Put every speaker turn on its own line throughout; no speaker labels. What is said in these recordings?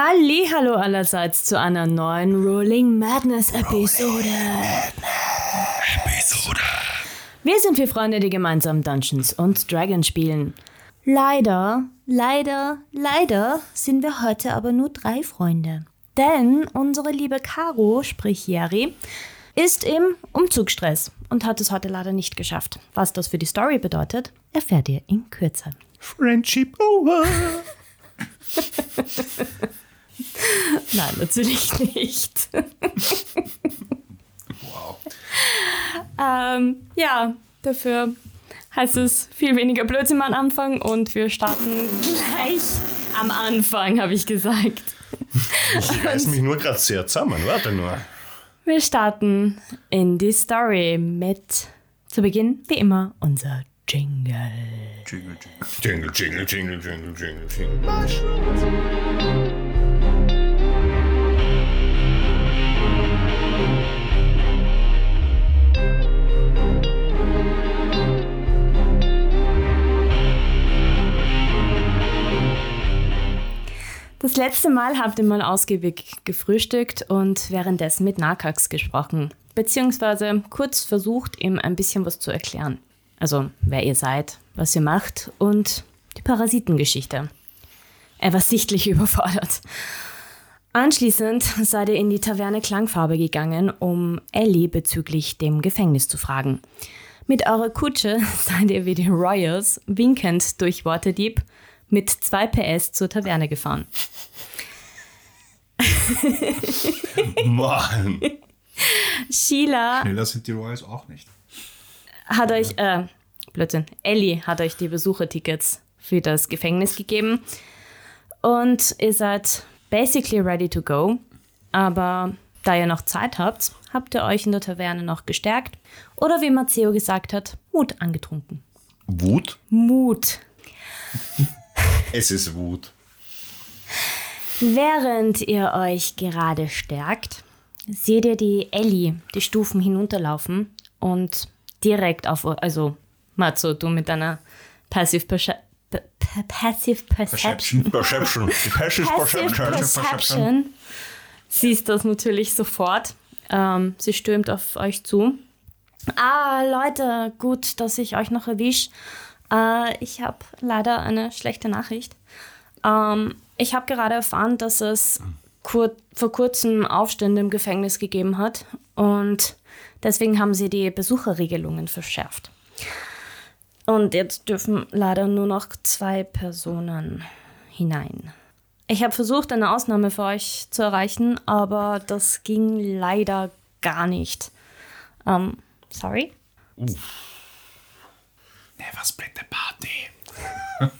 Hallo allerseits zu einer neuen Rolling Madness Episode.
Episode.
Wir sind vier Freunde, die gemeinsam Dungeons und Dragons spielen. Leider, leider, leider sind wir heute aber nur drei Freunde. Denn unsere liebe Caro, sprich Jerry, ist im Umzugsstress und hat es heute leider nicht geschafft. Was das für die Story bedeutet, erfährt ihr in Kürze.
Friendship over.
Nein, natürlich nicht.
Wow.
ähm, ja, dafür heißt es viel weniger Blödsinn am Anfang und wir starten gleich am Anfang, habe ich gesagt.
Ich reiß mich nur gerade sehr zusammen. Warte nur.
Wir starten in die Story mit zu Beginn, wie immer, unser Jingle.
Jingle, jingle, jingle, jingle, jingle, jingle, jingle.
Das letzte Mal habt ihr mal ausgiebig gefrühstückt und währenddessen mit Nakax gesprochen, beziehungsweise kurz versucht, ihm ein bisschen was zu erklären. Also, wer ihr seid, was ihr macht und die Parasitengeschichte. Er war sichtlich überfordert. Anschließend seid ihr in die Taverne Klangfarbe gegangen, um Ellie bezüglich dem Gefängnis zu fragen. Mit eurer Kutsche seid ihr wie die Royals winkend durch Waterdeep mit 2 PS zur Taverne gefahren.
Mann.
Sheila
Schneller sind die Royals auch nicht.
hat euch, äh, Blödsinn, Ellie hat euch die Besuchertickets für das Gefängnis gegeben und ihr seid basically ready to go. Aber da ihr noch Zeit habt, habt ihr euch in der Taverne noch gestärkt oder wie Matteo gesagt hat, Mut angetrunken.
Wut?
Mut.
Es ist Wut.
Während ihr euch gerade stärkt, seht ihr die Ellie die Stufen hinunterlaufen und direkt auf, also Matzo, du mit deiner Passive, Perce P- P- Passive Perception,
Perception. Passive Perception.
Perception siehst das natürlich sofort. Ähm, sie stürmt auf euch zu. Ah, Leute, gut, dass ich euch noch erwisch. Äh, ich habe leider eine schlechte Nachricht. Ähm, ich habe gerade erfahren, dass es kur vor kurzem Aufstände im Gefängnis gegeben hat und deswegen haben sie die Besucherregelungen verschärft. Und jetzt dürfen leider nur noch zwei Personen hinein. Ich habe versucht, eine Ausnahme für euch zu erreichen, aber das ging leider gar nicht. Ähm, sorry?
Never split the party.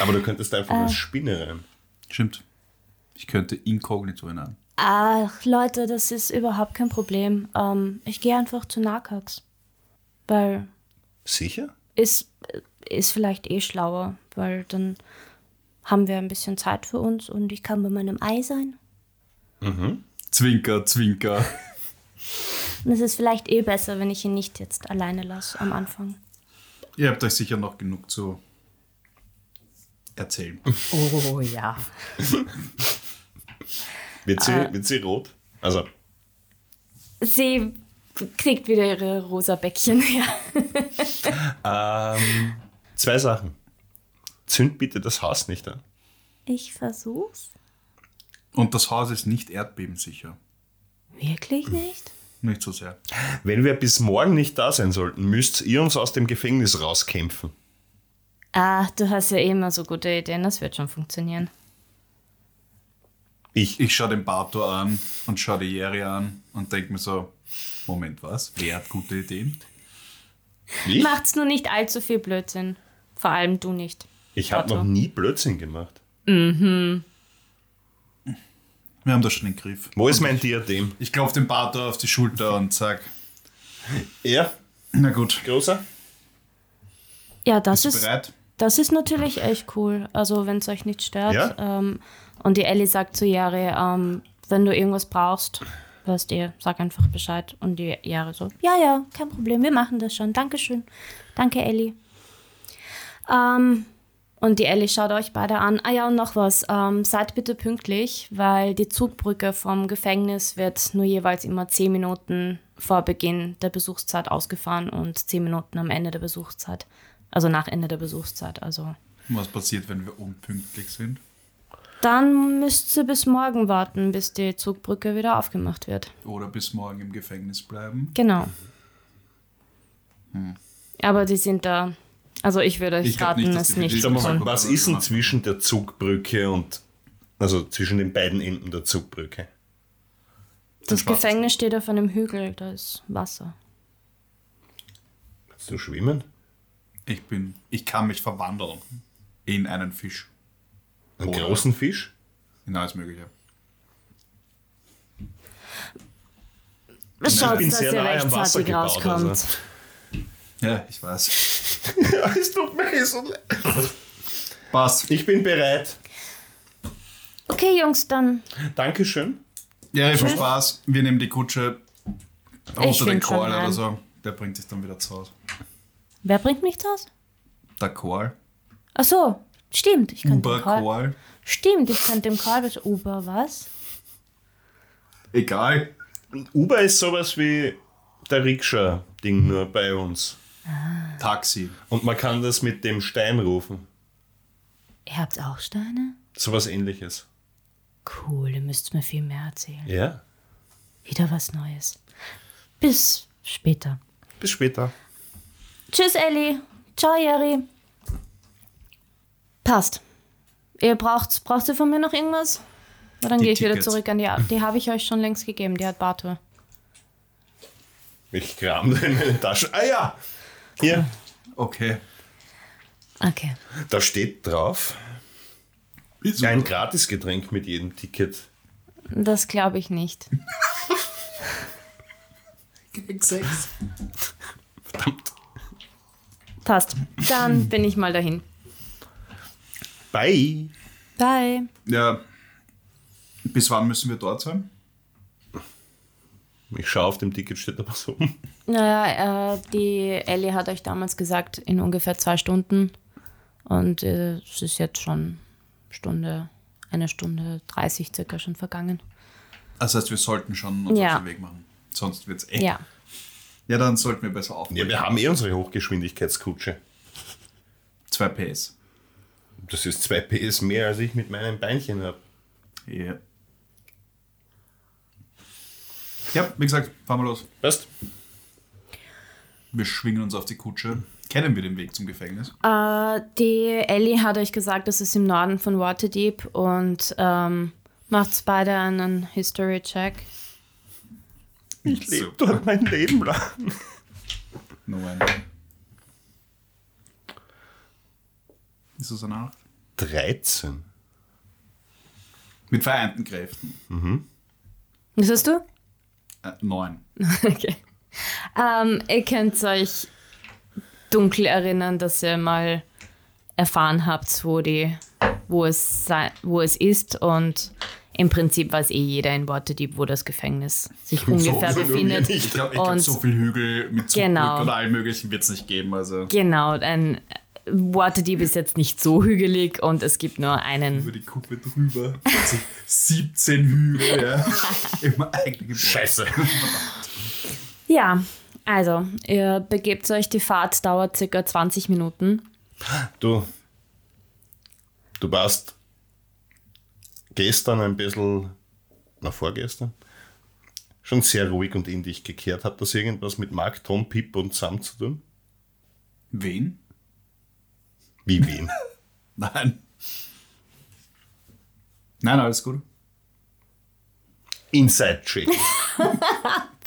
Aber du könntest einfach
Äh.
als Spinne rein.
Stimmt. Ich könnte inkognito hinein.
Ach, Leute, das ist überhaupt kein Problem. Ähm, ich gehe einfach zu Nakax. Weil
Sicher?
ist, ist vielleicht eh schlauer, weil dann haben wir ein bisschen Zeit für uns und ich kann bei meinem Ei sein.
Zwinker, Zwinker.
Und es ist vielleicht eh besser, wenn ich ihn nicht jetzt alleine lasse am Anfang.
Ihr habt euch sicher noch genug zu erzählen.
Oh ja.
Wird sie,
Äh.
wird sie rot? Also,
Sie kriegt wieder ihre rosa Bäckchen her.
ähm, zwei Sachen. Zünd bitte das Haus nicht an.
Ich versuch's.
Und das Haus ist nicht erdbebensicher.
Wirklich nicht?
Nicht so sehr.
Wenn wir bis morgen nicht da sein sollten, müsst ihr uns aus dem Gefängnis rauskämpfen.
Ah, du hast ja eh immer so gute Ideen, das wird schon funktionieren.
Ich.
Ich schaue den Bato an und schaue die Jerry an und denke mir so, Moment, was? Wer hat gute Ideen?
Ich,
Macht's nur nicht allzu viel Blödsinn. Vor allem du nicht.
ich habe noch nie Blödsinn gemacht.
Wir haben das schon im Griff.
Wo ist mein Diadem?
Ich klopfe den Bato auf die Schulter und sag,
Er,
na gut,
großer?
Ja, das
bist du
ist,
bereit?
das ist natürlich echt cool. Also, wenn es euch nicht stört.
Ja.
Ähm, und die Ellie sagt zu Jare, ähm, wenn du irgendwas brauchst, weißt ihr, sag einfach Bescheid. Und die Jare so, ja, ja, kein Problem, wir machen das schon. Dankeschön. Danke, Ellie. Ähm, Und die Ellie schaut euch beide an. Ah ja, und noch was. Ähm, seid bitte pünktlich, weil die Zugbrücke vom Gefängnis wird nur jeweils immer 10 Minuten vor Beginn der Besuchszeit ausgefahren und 10 Minuten am Ende der Besuchszeit. Also nach Ende der Besuchszeit. Also
Was passiert, wenn wir unpünktlich sind?
dann müsst ihr bis morgen warten, bis die Zugbrücke wieder aufgemacht wird.
Oder bis morgen im Gefängnis bleiben?
Genau. Aber die sind da. Also ich würde euch
Ich
raten,
nicht,
es nicht zu tun.
was ist denn zwischen der Zugbrücke und, also zwischen den beiden Enden der Zugbrücke?
Das. Gefängnis steht auf einem Hügel, da ist Wasser.
Kannst du schwimmen?
Ich bin, ich kann mich verwandeln in einen Fisch.
Einen
Oder-
großen Fisch?
In alles Mögliche.
Schaut,
bin
dass
sehr
ihr
nahe am Wasser
rechtzeitig
gebaut,
rauskommt.
also.
Ja, ich weiß.
Ja, es tut mir so leid.
Passt.
Ich bin bereit.
Okay, Jungs, dann
Dankeschön.
Ja, viel Spaß. Wir nehmen die Kutsche außer den Call oder so. Der bringt dich dann wieder zu Hause.
wer bringt mich das?
Der Call.
Ach so, stimmt. Ich
Uber
Call.
Call.
Stimmt, ich könnte dem Call bis Uber was?
Egal.
Uber ist sowas wie der Rikscha-Ding nur bei uns.
Taxi.
Und man kann das mit dem Stein rufen.
Ihr habt auch Steine?
Sowas ähnliches.
Cool, ihr müsst mir viel mehr erzählen.
Ja.
Wieder was Neues. Bis später.
Bis später.
Tschüss, Ellie. Ciao, Jerry. Passt. Ihr braucht, braucht ihr von mir noch irgendwas? Na, dann gehe ich wieder zurück an die. A- Die habe ich euch schon längst gegeben. Die hat Bartur.
Ich kram in meine Tasche. Ah ja! Hier,
Okay.
Okay.
da steht drauf,
Wieso?
ein Gratisgetränk mit jedem Ticket.
Das glaube ich nicht.
Verdammt.
Passt. Dann bin ich mal dahin.
Bye.
Bye.
Ja. Bis wann müssen wir dort sein?
Ich schaue auf dem Ticket, steht da was oben.
Naja, äh, die Ellie hat euch damals gesagt, in ungefähr zwei Stunden. Und äh, es ist jetzt schon Stunde, eine Stunde 30 circa schon vergangen.
Das heißt, wir sollten schon uns
Ja.
auf den Weg machen. Sonst wird es echt.
Ja.
ja, dann sollten wir besser
Ja,
aufbrechen.
wir haben eh unsere Hochgeschwindigkeitskutsche.
Zwei PS.
Das ist 2 PS mehr, als ich mit meinem Beinchen habe.
Ja. Ja, wie gesagt, fahren wir los.
Weißt
Wir schwingen uns auf die Kutsche. Kennen wir den Weg zum Gefängnis?
Äh, die Ellie hat euch gesagt, das ist im Norden von Waterdeep und ähm, macht beide einen History-Check.
Ich lebe dort mein Leben lang.
No one. Ist das eine Nacht?
13.
Mit vereinten Kräften.
Was hast du?
Äh, neun.
Okay. Ähm, ihr könnt euch dunkel erinnern, dass ihr mal erfahren habt, wo, die, wo, es, sei, wo es ist und im Prinzip weiß eh jeder in Waterdeep, wo das Gefängnis sich ungefähr
so
befindet.
nicht.
Ich glaube, ich glaub,
Und-
so viel Hügel mit Zugbrücke
Genau.
oder allem möglichen wird es nicht geben. Also
Genau, ein Waterdeep ist jetzt nicht so hügelig und es gibt nur einen.
über die Kuppe drüber. Also 17 Hügel, ja. Immer Gebäude.
Scheiße.
Ja, also, ihr begebt euch, die Fahrt dauert circa 20 Minuten.
Du, du warst gestern ein bisschen, na vorgestern, schon sehr ruhig und in dich gekehrt. Hat das irgendwas mit Mark, Tom, Pip und Sam zu tun?
Wen?
Wie wen?
Nein. Nein, alles gut.
Inside Check.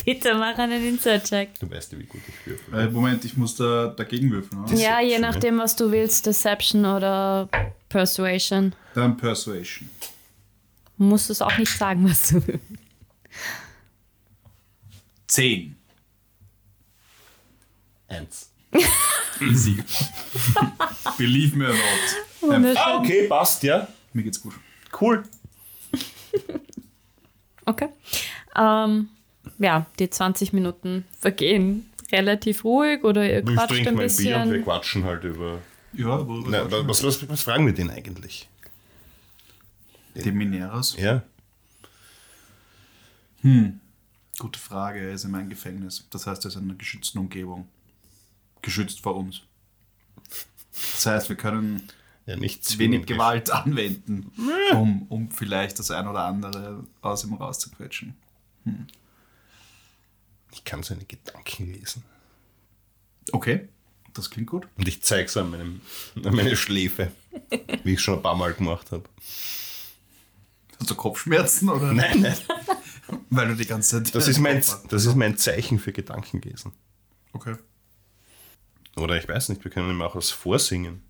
Bitte mach einen Insert-Check.
Du weißt ja, wie gut ich würfel.
Äh, Moment, ich muss da dagegen würfeln. Oder?
Ja, je nachdem, was du willst, Deception oder Persuasion.
Dann Persuasion.
Du musst es auch nicht sagen, was du willst.
10.
Eins.
Easy. Believe me or not.
Ah, okay, passt, ja.
mir geht's gut.
Cool.
Okay. Ähm, ja, die 20 Minuten vergehen relativ ruhig oder ihr
Ich
quatscht
trinke
ein
mein Bier und wir
bisschen.
quatschen halt über
Ja, wo,
Na, was, was, was fragen wir den eigentlich?
Die Mineros?
Ja.
Gute Frage. Er ist in meinem Gefängnis. Das heißt, er ist in einer geschützten Umgebung. Geschützt vor uns. Das heißt, wir können
Ja, nicht
wenig
zwingend.
Gewalt anwenden, um, um vielleicht das ein oder andere aus ihm rauszuquetschen.
Ich kann seine Gedanken lesen.
Okay, das klingt gut.
Und ich zeige es an, meinem, an meine Schläfe. Wie ich schon ein paar Mal gemacht habe.
Hast du Kopfschmerzen oder?
Nein, nein.
Weil du die ganze Zeit.
Das ist mein, das ist mein Zeichen für Gedankenlesen.
Okay.
Oder ich weiß nicht, wir können ihm auch was vorsingen.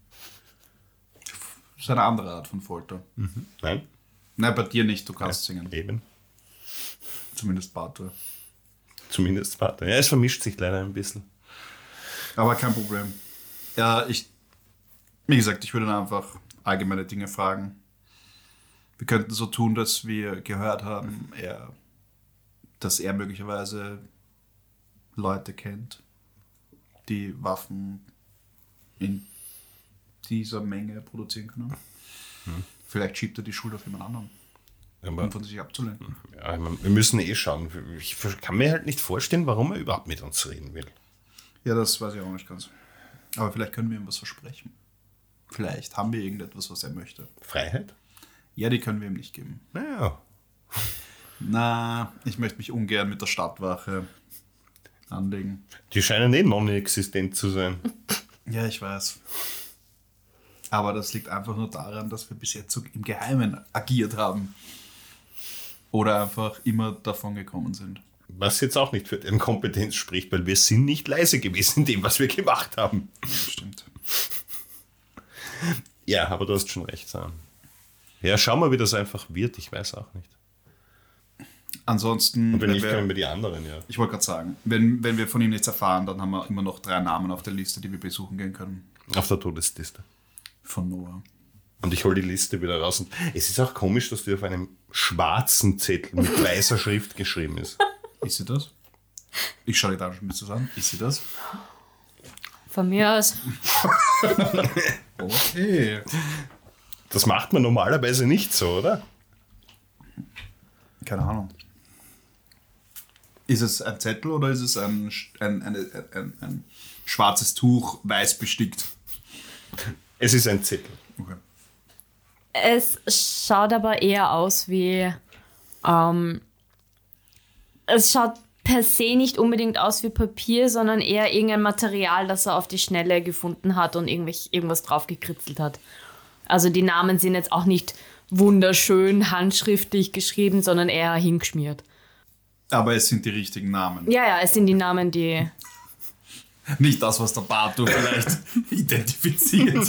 Das ist eine andere Art von Folter.
Nein?
Nein, bei dir nicht, du kannst singen.
Eben.
Zumindest Bartur.
Zumindest Vater. Ja, es vermischt sich leider ein bisschen.
Aber kein Problem. Ja, ich. Wie gesagt, ich würde dann einfach allgemeine Dinge fragen. Wir könnten so tun, dass wir gehört haben, er, dass er möglicherweise Leute kennt, die Waffen in dieser Menge produzieren können. Vielleicht schiebt er die Schuld auf jemand anderen,
Aber
um von sich abzulenken.
ja, wir müssen eh schauen. Ich kann mir halt nicht vorstellen, warum er überhaupt mit uns reden will.
Ja, das weiß ich auch nicht ganz. Aber vielleicht können wir ihm was versprechen. Vielleicht haben wir irgendetwas, was er möchte.
Freiheit?
Ja, die können wir ihm nicht geben.
Naja.
Na, ich möchte mich ungern mit der Stadtwache anlegen.
Die scheinen eh non-existent zu sein.
Ja, ich weiß. Aber das liegt einfach nur daran, dass wir bis jetzt so im Geheimen agiert haben. Oder einfach immer davon gekommen sind.
Was jetzt auch nicht für deren Kompetenz spricht, weil wir sind nicht leise gewesen in dem, was wir gemacht haben.
Ja, stimmt.
Ja, aber du hast schon recht, Sam. Ja, schau mal, wie das einfach wird. Ich weiß auch nicht.
Ansonsten,
Und wenn
wenn
nicht,
wir,
können wir die anderen, ja.
ich wollte gerade sagen, wenn, wenn wir von ihm nichts erfahren, dann haben wir immer noch drei Namen auf der Liste, die wir besuchen gehen können.
Auf der Todesliste.
Von Noah.
Und ich hole die Liste wieder raus. Und es ist auch komisch, dass die auf einem schwarzen Zettel mit weißer Schrift geschrieben ist.
Ist sie das? Ich schaue dir da schon ein bisschen an. Ist sie das?
Von mir aus.
Okay.
Das macht man normalerweise nicht so, oder?
Keine Ahnung. Ist es ein Zettel oder ist es ein, ein, eine, ein, ein schwarzes Tuch, weiß bestickt?
Es ist ein Zettel.
Okay.
Es schaut aber eher aus wie. Ähm, es schaut per se nicht unbedingt aus wie Papier, sondern eher irgendein Material, das er auf die Schnelle gefunden hat und irgendwelch, irgendwas drauf gekritzelt hat. Also die Namen sind jetzt auch nicht wunderschön handschriftlich geschrieben, sondern eher hingeschmiert.
Aber es sind die richtigen Namen.
Ja, ja, es sind die Namen, die.
Nicht das, was der Batu vielleicht identifiziert.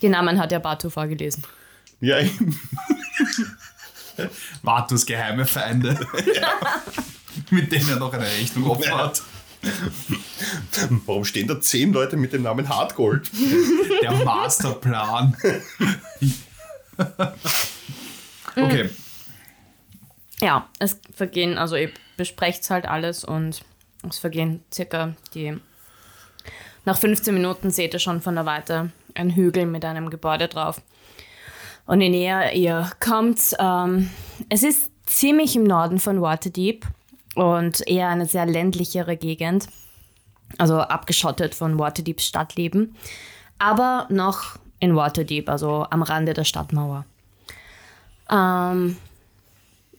Die Namen hat ja Batu vorgelesen.
Ja, eben.
Batus geheime Feinde. Mit denen er noch eine Rechnung offen hat.
Warum stehen da zehn Leute mit dem Namen Hardgold?
Der Masterplan. okay.
Ja, es vergehen, also ihr besprecht halt alles und es vergehen circa die. Nach 15 Minuten seht ihr schon von der Weite einen Hügel mit einem Gebäude drauf. Und je näher ihr kommt, ähm, es ist ziemlich im Norden von Waterdeep und eher eine sehr ländlichere Gegend. Also abgeschottet von Waterdeeps Stadtleben. Aber noch in Waterdeep, also am Rande der Stadtmauer. Ähm,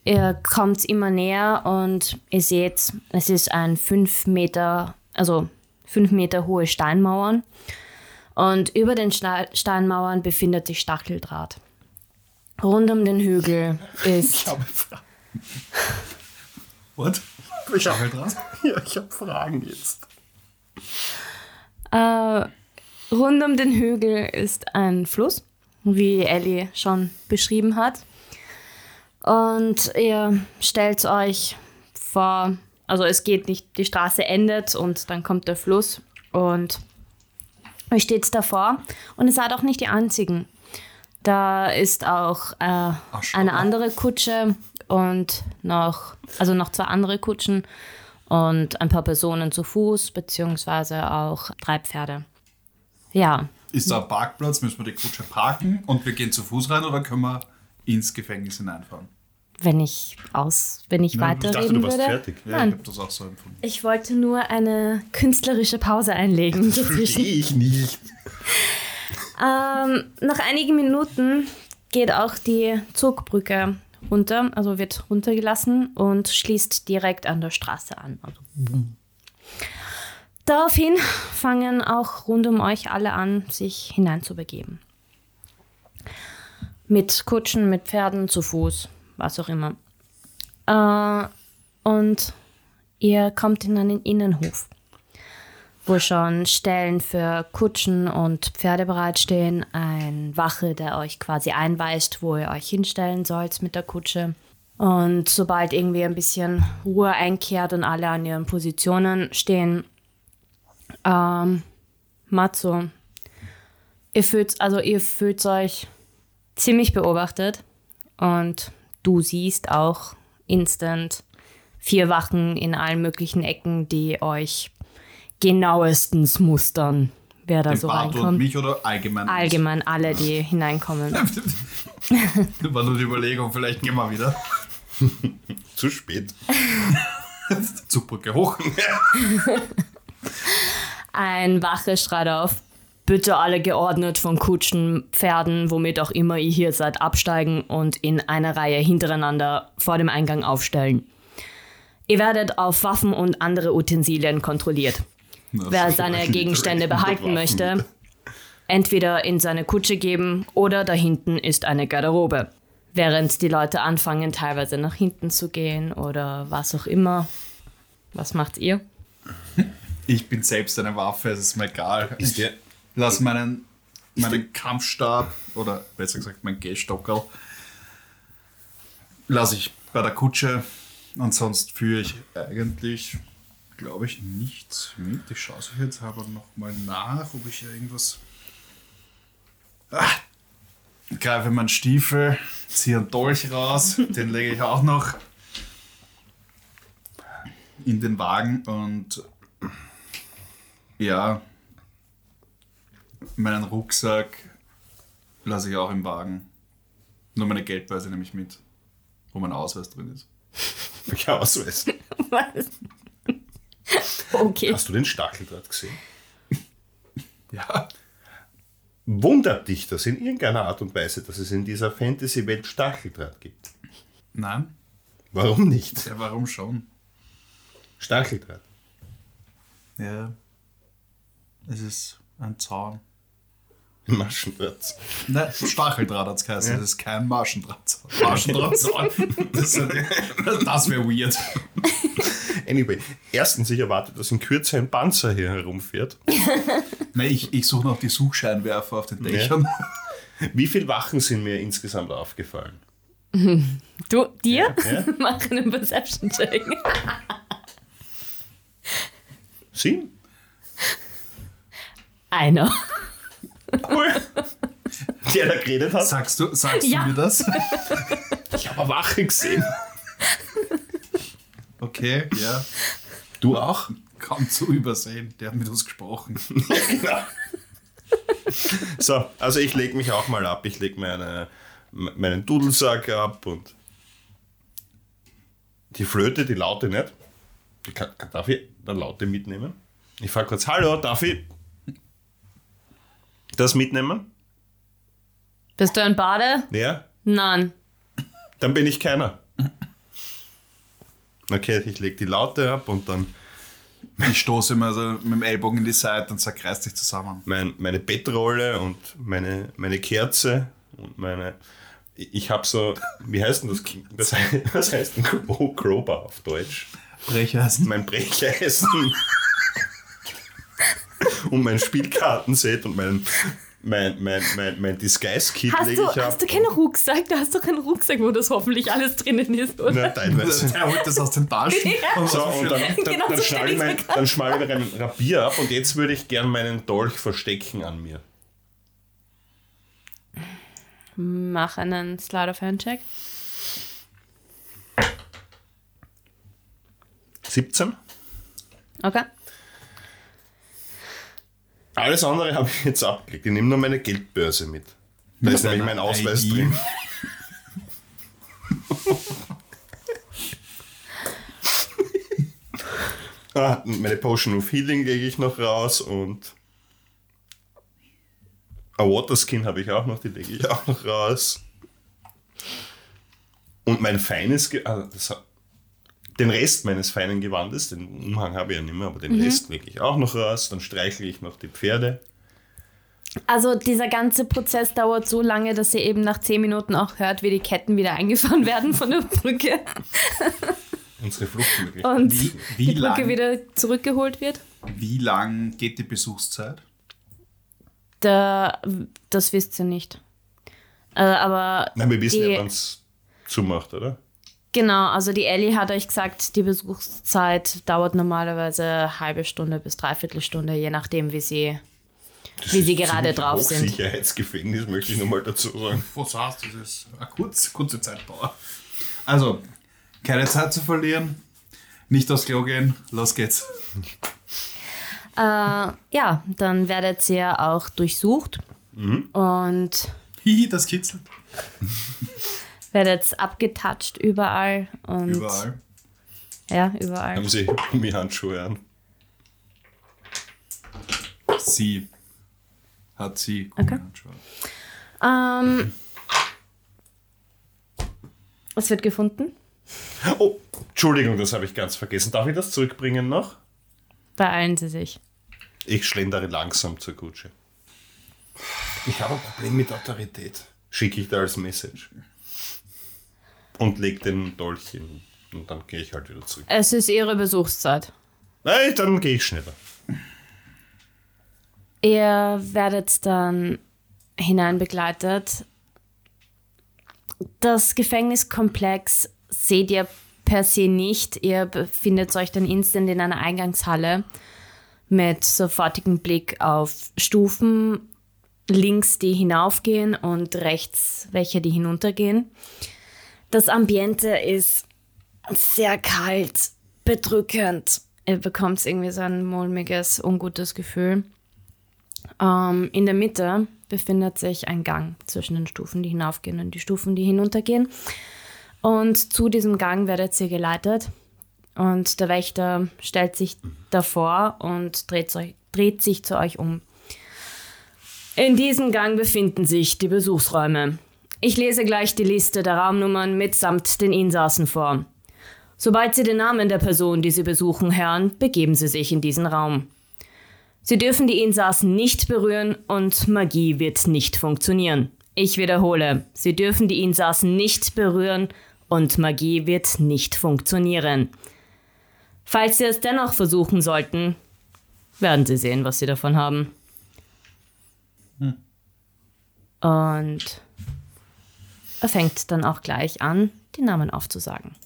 Ihr kommt immer näher und ihr seht, es ist ein 5 Meter, also 5 Meter hohe Steinmauern. Und über den Ste- Steinmauern befindet sich Stacheldraht. Rund um den Hügel ist.
habe Fragen.
What? Stacheldraht?
Ja, ich habe Fragen jetzt.
Äh, rund um den Hügel ist ein Fluss, wie Ellie schon beschrieben hat. Und ihr stellt euch vor, also es geht nicht, die Straße endet und dann kommt der Fluss und ihr steht davor und ihr seid auch nicht die Einzigen. Da ist auch äh, eine andere Kutsche und noch, also noch zwei andere Kutschen und ein paar Personen zu Fuß, beziehungsweise auch drei Pferde. Ja,
Ist da ein Parkplatz? Müssen wir die Kutsche parken und wir gehen zu Fuß rein oder können wir ins Gefängnis hineinfahren?
wenn ich aus, wenn ich
Ja, ich
Ich dachte,
weiterreden
du warst
würde.
fertig.
Ja,
Nein.
ich habe das auch so empfunden.
Ich wollte nur eine künstlerische Pause einlegen.
Das verstehe ich nicht.
Ähm, nach einigen Minuten geht auch die Zugbrücke runter, also wird runtergelassen und schließt direkt an der Straße an. Also. Daraufhin fangen auch rund um euch alle an, sich hineinzubegeben. Mit Kutschen, mit Pferden, zu Fuß, was auch immer. Äh, und ihr kommt in einen Innenhof wo schon Stellen für Kutschen und Pferde bereitstehen, ein Wache, der euch quasi einweist, wo ihr euch hinstellen sollt mit der Kutsche. Und sobald irgendwie ein bisschen Ruhe einkehrt und alle an ihren Positionen stehen, ähm, Matzo, ihr fühlt, also ihr fühlt euch ziemlich beobachtet und du siehst auch instant vier Wachen in allen möglichen Ecken, die euch genauestens mustern, wer da
Den
so
Bart und
reinkommt.
mich oder allgemein?
Allgemein alle, die hineinkommen.
War nur die Überlegung, vielleicht gehen wir wieder.
Zu spät.
Zugbrücke hoch.
Ein Wache schreit auf. Bitte alle geordnet von Kutschen, Pferden, womit auch immer ihr hier seid, absteigen und in einer Reihe hintereinander vor dem Eingang aufstellen. Ihr werdet auf Waffen und andere Utensilien kontrolliert. Wer seine Gegenstände behalten möchte, entweder in seine Kutsche geben oder da hinten ist eine Garderobe. Während die Leute anfangen, teilweise nach hinten zu gehen oder was auch immer. Was macht ihr?
Ich bin selbst eine Waffe, es ist mir egal.
Ist der,
lass meinen, meinen Kampfstab oder besser gesagt mein Gehstockerl lasse ich bei der Kutsche und sonst führe ich eigentlich, glaube ich, nichts mit. Ich schaue es jetzt aber nochmal nach, ob ich hier irgendwas... Ah, greife meinen Stiefel, ziehe einen Dolch raus, den lege ich auch noch in den Wagen und ja, meinen Rucksack lasse ich auch im Wagen. Nur meine Geldbörse nehme ich mit, wo mein Ausweis drin ist.
ja, Ausweis.
Was? Okay.
Hast du den Stacheldraht gesehen?
Ja.
Wundert dich das in irgendeiner Art und Weise, dass es in dieser Fantasy-Welt Stacheldraht gibt?
Nein?
Warum nicht?
Ja, warum schon?
Stacheldraht.
Ja. Es ist ein Zaun.
Maschendraht.
Nein, Stacheldraht hat es geheißen. Das ist kein Maschendraht. Maschendrahtzaun. Das, das wäre weird.
Anyway, erstens, ich erwarte, dass in Kürze ein Panzer hier herumfährt.
Nein, ich, ich suche noch die Suchscheinwerfer auf den Dächern.
Wie viele Wachen sind mir insgesamt aufgefallen?
Du, dir?
Ja.
Mach einen Perception-Check.
Sieben?
Einer.
Cool. Der da geredet hat.
Sagst du, sagst
Ja.
du mir das?
Ich habe eine Wache gesehen.
Okay, ja.
Du auch?
Kaum zu übersehen. Der hat mit uns gesprochen.
Genau. So, also ich lege mich auch mal ab. Ich lege meine, meinen Dudelsack ab und die Flöte, die Laute nicht. Kann, darf ich eine Laute mitnehmen? Ich frage kurz, hallo, darf ich das mitnehmen?
Bist du ein Bade?
Ja?
Nein.
Dann bin ich keiner. Okay, ich lege die Laute ab und dann
Ich stoße immer so mit dem Ellbogen in die Seite und sag, reiß dich zusammen.
mein, meine Bettrolle und meine, meine Kerze und meine. Ich habe so, wie heißt denn das? Was heißt, was heißt ein Crow- Crowbar auf Deutsch?
Brecheisen.
Mein Brecheisen und mein Spielkartenset und mein, mein, mein, mein, mein Disguise-Kit
Hast
lege
du,
ich ab.
hast du keinen Rucksack? Du hast doch keinen Rucksack, wo das hoffentlich alles drinnen ist, oder?
Na, teilweise.
Der holt das aus den Taschen. Und
So, und dann, dann,
Genau
dann
so
schnalle ich, mein, dann schnalle ich einen Rapier ab und jetzt würde ich gern meinen Dolch verstecken an mir.
Mach einen Slide of Hand Check.
17?
Okay.
Alles andere habe ich jetzt abgelegt. Ich nehme nur meine Geldbörse mit. Da ist nämlich mein Ausweis
ID.
drin. ah, meine Potion of Healing lege ich noch raus und ein Waterskin habe ich auch noch, die lege ich auch noch raus. Und mein feines, Ge also das, den Rest meines feinen Gewandes, den Umhang habe ich ja nicht mehr, aber den Rest lege ich auch noch raus. Dann streichle ich noch die Pferde.
Also dieser ganze Prozess dauert so lange, dass ihr eben nach zehn Minuten auch hört, wie die Ketten wieder eingefahren werden von der Brücke
Unsere Fluchtmöglichkeit.
und
Wie, wie,
die Brücke
lang,
wieder zurückgeholt wird.
wie lang geht die Besuchszeit?
Da, das wisst ihr nicht. Äh, aber
Nein, wir wissen
die,
ja, wann es zumacht, oder?
Genau, also die Ellie hat euch gesagt, die Besuchszeit dauert normalerweise eine halbe Stunde bis dreiviertel Stunde, je nachdem, wie sie, wie sie gerade drauf sind.
Hochsicherheitsgefängnis, möchte ich nochmal dazu sagen.
Was heißt das? ist eine kurze, kurze Zeitdauer. Also, keine Zeit zu verlieren, nicht aufs Klo gehen, los geht's.
Äh, ja, dann werdet ihr auch durchsucht und
Mhm.
Hihi, das kitzelt.
werdet abgetatscht überall. Und,
Überall.
Ja, überall.
Haben sie Gummihandschuhe an?
Sie hat sie
Okay.
Gummihandschuhe.
Ähm, es wird gefunden.
Oh, Entschuldigung, das habe ich ganz vergessen. Darf ich das zurückbringen noch?
Beeilen sie sich.
Ich schlendere langsam zur Kutsche. Ich habe ein Problem mit Autorität. Schicke ich da als Message. Und leg den Dolch hin. Und dann gehe ich halt wieder zurück.
Es ist ihre Besuchszeit.
Nein, dann gehe ich schneller.
Ihr werdet dann hineinbegleitet. Das Gefängniskomplex seht ihr per se nicht. Ihr befindet euch dann instant in einer Eingangshalle mit sofortigem Blick auf Stufen links, die hinaufgehen und rechts welche, die hinuntergehen. Das Ambiente ist sehr kalt, bedrückend. Ihr bekommt irgendwie so ein mulmiges, ungutes Gefühl. Ähm, in der Mitte befindet sich ein Gang zwischen den Stufen, die hinaufgehen und die Stufen, die hinuntergehen. Und zu diesem Gang werdet ihr geleitet. Und der Wächter stellt sich davor und dreht, euch, dreht sich zu euch um. In diesem Gang befinden sich die Besuchsräume. Ich lese gleich die Liste der Raumnummern mitsamt den Insassen vor. Sobald Sie den Namen der Person, die Sie besuchen, hören, begeben Sie sich in diesen Raum. Sie dürfen die Insassen nicht berühren und Magie wird nicht funktionieren. Ich wiederhole, Sie dürfen die Insassen nicht berühren und Magie wird nicht funktionieren. Falls Sie es dennoch versuchen sollten, werden Sie sehen, was Sie davon haben. Und er fängt dann auch gleich an, die Namen aufzusagen.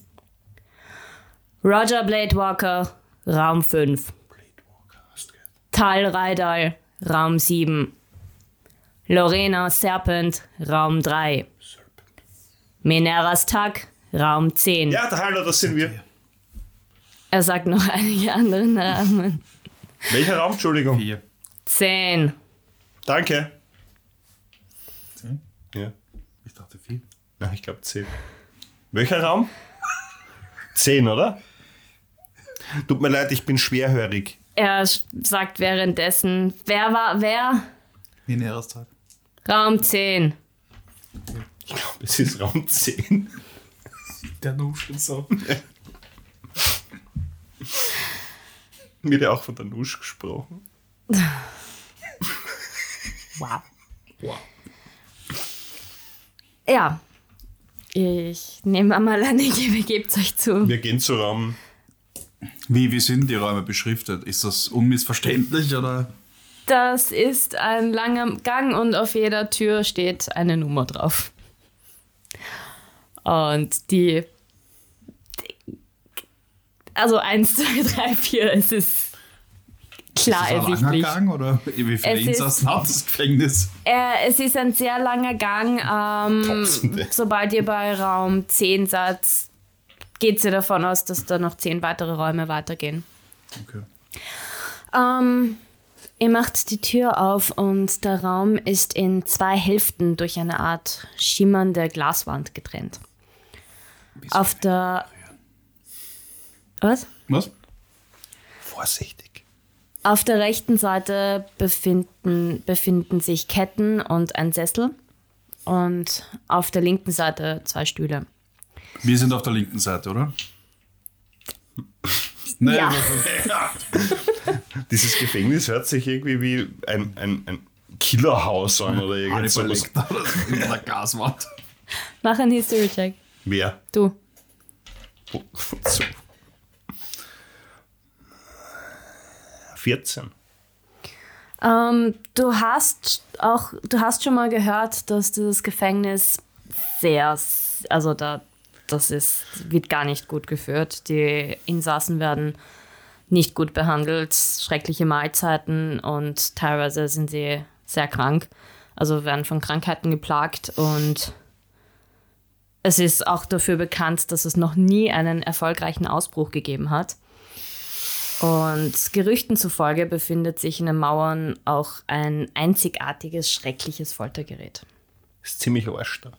Roger Bladewalker, Raum 5. Tal Reidal, Raum 7. Lorena Serpent, Raum 3. Mineras Tag, Raum 10.
Ja, der Hallo, das sind wir.
Er sagt noch einige andere Namen.
Welcher Raum? Entschuldigung.
Vier.
10.
Danke.
Zehn?
Ja.
Ich dachte
Na, ich glaube 10. Welcher Raum? 10, oder? Tut mir leid, ich bin schwerhörig.
Er sagt währenddessen, wer war, wer?
In Jahrestag.
Raum 10.
Ich glaube, es ist Raum 10.
Der Nusch und so.
Wird ja auch von der Nusch gesprochen.
Wow.
Wow.
Ja. Ich nehme mal an, ihr begebt euch zu.
Wir gehen zu Raum.
Wie, wie sind die Räume beschriftet? Ist das unmissverständlich oder?
Das ist ein langer Gang und auf jeder Tür steht eine Nummer drauf. Und die. Also 1, 2, 3, 4, es ist klar
ist das ein langer
ersichtlich.
Gang oder wie viele Insassen hat das Gefängnis?
Äh, es ist ein sehr langer Gang. Ähm, sobald ihr bei Raum 10 seid, geht sie davon aus, dass da noch 10 weitere Räume weitergehen.
Okay.
Ähm, Ihr macht die Tür auf und der Raum ist in zwei Hälften durch eine Art schimmernde Glaswand getrennt. Auf der. Was?
Was?
Vorsichtig.
Auf der rechten Seite befinden, befinden sich Ketten und ein Sessel. Und auf der linken Seite zwei Stühle.
Wir sind auf der linken Seite, oder? Nee,
Ja.
Dieses Gefängnis hört sich irgendwie wie ein, ein, ein Killerhaus an oder irgend
Hannibal da in der Gaswand.
Mach einen History-Check.
Wer?
Du.
So. 14.
Ähm, du hast auch, du hast schon mal gehört, dass dieses Gefängnis sehr, also da, das ist, wird gar nicht gut geführt. Die Insassen werden nicht gut behandelt, schreckliche Mahlzeiten und teilweise sind sie sehr krank, also werden von Krankheiten geplagt und es ist auch dafür bekannt, dass es noch nie einen erfolgreichen Ausbruch gegeben hat. Und Gerüchten zufolge befindet sich in den Mauern auch ein einzigartiges, schreckliches Foltergerät.
Ist ziemlich arsch da.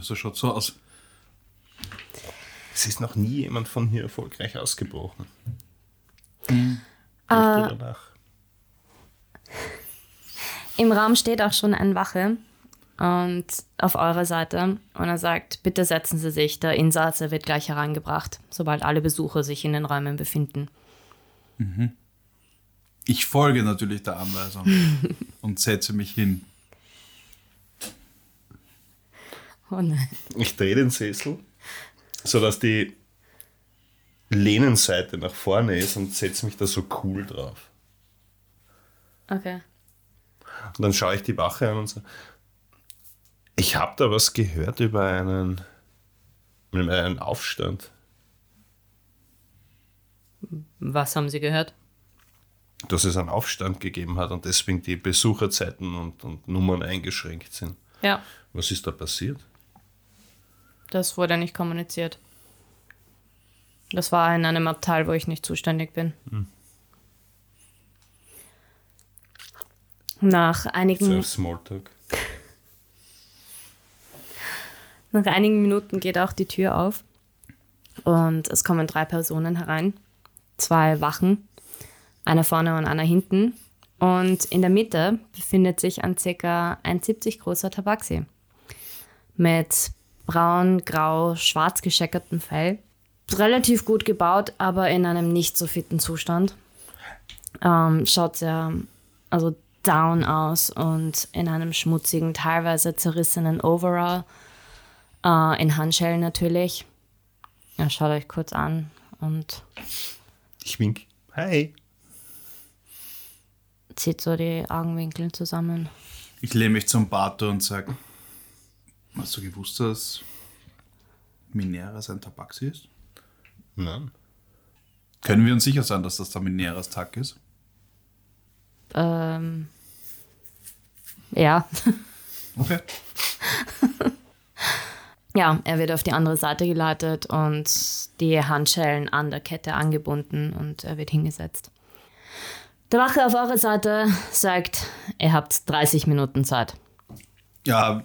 So schaut so aus.
Es ist noch nie jemand von hier erfolgreich ausgebrochen.
Äh,
drüber nach.
Im Raum steht auch schon ein Wache und auf eurer Seite und er sagt, bitte setzen Sie sich, der Insasse wird gleich herangebracht, sobald alle Besucher sich in den Räumen befinden.
Ich folge natürlich der Anweisung und setze mich hin.
Oh nein.
Ich drehe den Sessel, sodass die Lehnenseite nach vorne ist und setze mich da so cool drauf.
Okay.
Und dann schaue ich die Wache an und so. Ich habe da was gehört über einen, über einen Aufstand.
Was haben Sie gehört?
Dass es einen Aufstand gegeben hat und deswegen die Besucherzeiten und, und Nummern eingeschränkt sind.
Ja,
Was ist da passiert?
das wurde nicht kommuniziert. Das war in einem Abteil, wo ich nicht zuständig bin. Nach einigen
Smalltalk.
Nach einigen Minuten geht auch die Tür auf und es kommen drei Personen herein. Zwei Wachen, einer vorne und einer hinten. Und in der Mitte befindet sich ein ca. 1,70 großer Tabaxi mit braun, grau, schwarz gescheckertem Fell. Relativ gut gebaut, aber in einem nicht so fitten Zustand. Ähm, schaut sehr, also down aus und in einem schmutzigen, teilweise zerrissenen Overall. Äh, in Handschellen natürlich. Ja, schaut euch kurz an und
Ich wink. Hi.
zieht so die Augenwinkel zusammen.
Ich lehne mich zum Bato und sage, hast du gewusst, dass Mineras ein Tabaxi ist?
Nein.
Können wir uns sicher sein, dass das der Mineras Tag ist?
Ähm, ja.
Okay.
ja, er wird auf die andere Seite geleitet und die Handschellen an der Kette angebunden und er wird hingesetzt. Der Wache auf eurer Seite sagt, ihr habt 30 Minuten Zeit.
Ja,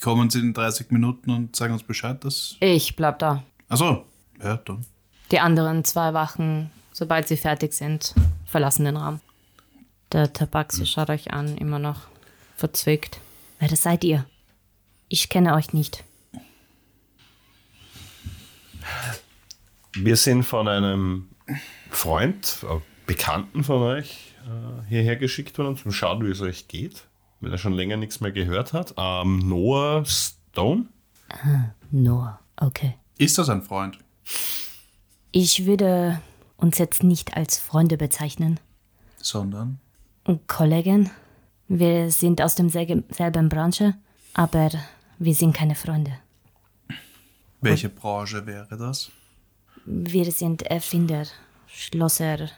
kommen Sie in 30 Minuten und sagen uns Bescheid, dass.
Ich bleib da.
Achso, ja, dann.
Die anderen zwei Wachen, sobald sie fertig sind, verlassen den Raum. Der Tabaxi schaut euch an, immer noch verzwickt. Wer das seid ihr? Ich kenne euch nicht.
Wir sind von einem Freund, äh, Bekannten von euch, äh, hierher geschickt worden, um zu schauen, wie es euch geht, weil er schon länger nichts mehr gehört hat. Ähm, Noah Stone.
Noah, okay.
Ist das ein Freund?
Ich würde uns jetzt nicht als Freunde bezeichnen.
Sondern?
Kollegen, wir sind aus demselben Branche, aber wir sind keine Freunde.
Welche Branche wäre das?
Wir sind Erfinder, Schlosser,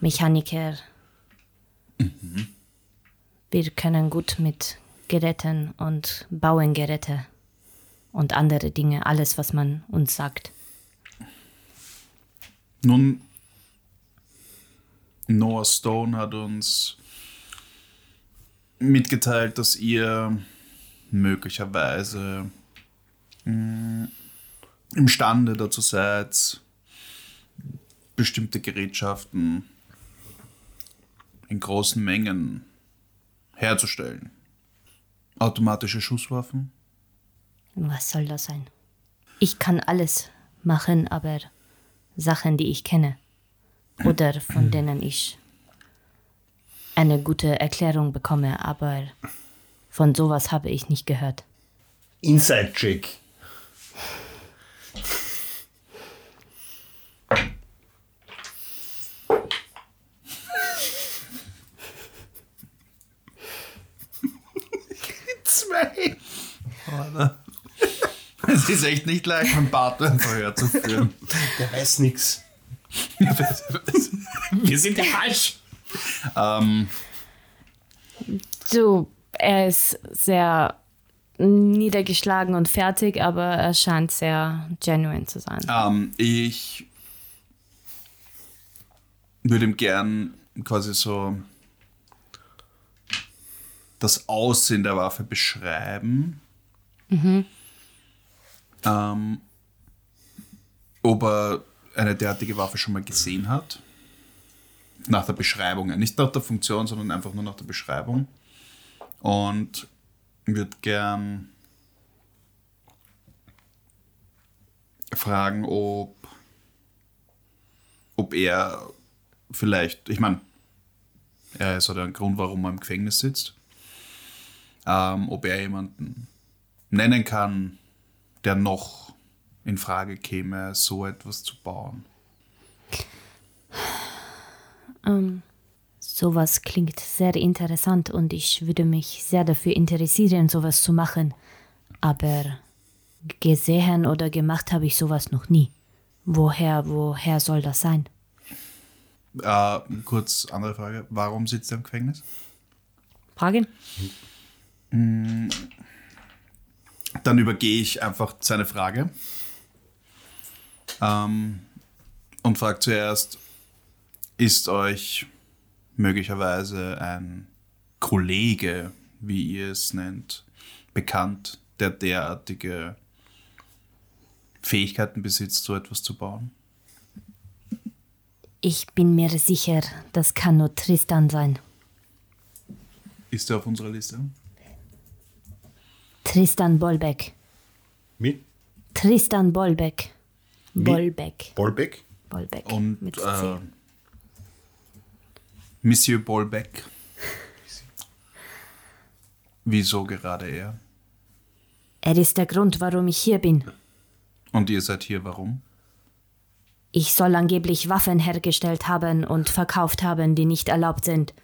Mechaniker. Wir können gut mit Geräten und bauen Geräte und andere Dinge, alles, was man uns sagt.
Nun, Noah Stone hat uns mitgeteilt, dass ihr möglicherweise mh, imstande dazu seid, bestimmte Gerätschaften in großen Mengen herzustellen. Automatische Schusswaffen?
Was soll das sein? Ich kann alles machen, aber Sachen, die ich kenne oder von denen ich eine gute Erklärung bekomme, aber von sowas habe ich nicht gehört.
Inside-Check.
Ist echt nicht leicht, mit Bartel ein Verhör zu führen.
Der weiß nix.
Wir sind ja falsch. Ähm,
Du, er ist sehr niedergeschlagen und fertig, aber er scheint sehr genuine zu sein.
ähm, ich würde ihm gern quasi so das Aussehen der Waffe beschreiben. Ähm, ob er eine derartige Waffe schon mal gesehen hat. Nach der Beschreibung. Nicht nach der Funktion, sondern einfach nur nach der Beschreibung. Und würde gern fragen, ob, ob er vielleicht, ich meine, er ist halt ein Grund, warum er im Gefängnis sitzt, ähm, ob er jemanden nennen kann, der noch in Frage käme, so etwas zu bauen.
Ähm, sowas klingt sehr interessant und ich würde mich sehr dafür interessieren, sowas zu machen. Aber gesehen oder gemacht habe ich sowas noch nie. Woher, woher soll das sein?
Äh, kurz andere Frage, warum sitzt er im Gefängnis?
Fragen?
Dann übergehe ich einfach seine Frage ähm, und frage zuerst, ist euch möglicherweise ein Kollege, wie ihr es nennt, bekannt, der derartige Fähigkeiten besitzt, so etwas zu bauen?
Ich bin mir sicher, das kann nur Tristan sein.
Ist er auf unserer Liste?
Tristan Bolbeck.
Mit
Tristan Bolbeck. Bolbeck.
Bolbeck?
Bolbeck.
Und
mit
äh. Monsieur Bolbeck. Wieso gerade er?
Er ist der Grund, warum ich hier bin.
Und ihr seid hier warum?
Ich soll angeblich Waffen hergestellt haben und verkauft haben, die nicht erlaubt sind.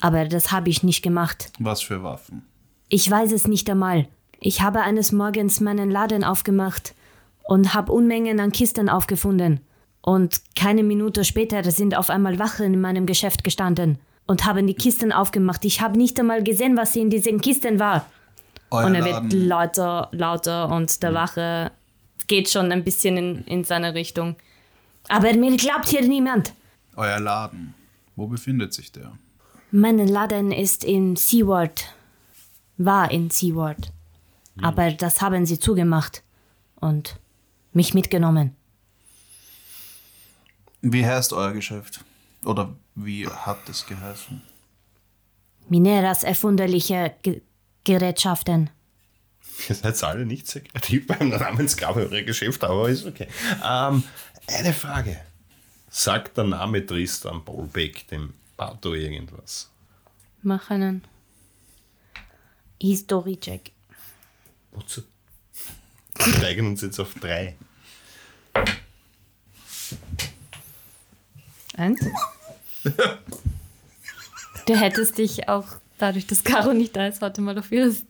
Aber das habe ich nicht gemacht.
Was für Waffen?
Ich weiß es nicht einmal. Ich habe eines Morgens meinen Laden aufgemacht und habe Unmengen an Kisten aufgefunden. Und keine Minute später sind auf einmal Wachen in meinem Geschäft gestanden und haben die Kisten aufgemacht. Ich habe nicht einmal gesehen, was in diesen Kisten war.
Euer
Und er
Laden-
wird lauter, lauter und der Wache geht schon ein bisschen in, in seine Richtung. Aber mir glaubt hier niemand.
Euer Laden. Wo befindet sich der?
Mein Laden ist in Seaward. War in Seaward. Aber das haben sie zugemacht. Und mich mitgenommen.
Wie heißt euer Geschäft? Oder wie hat es geheißen?
Mineras erfunderliche Ge Gerätschaften.
Ihr seid alle nicht sehr kreativ beim Namensgabe eurer Geschäfte, aber ist okay. Ähm, eine Frage. Sagt der Name Tristan Bolbeck dem Bato irgendwas?
Mach einen History-Check.
Wozu? Wir steigen uns jetzt auf drei.
Eins? Du hättest dich auch, dadurch, dass Caro nicht da ist, heute mal auf ihres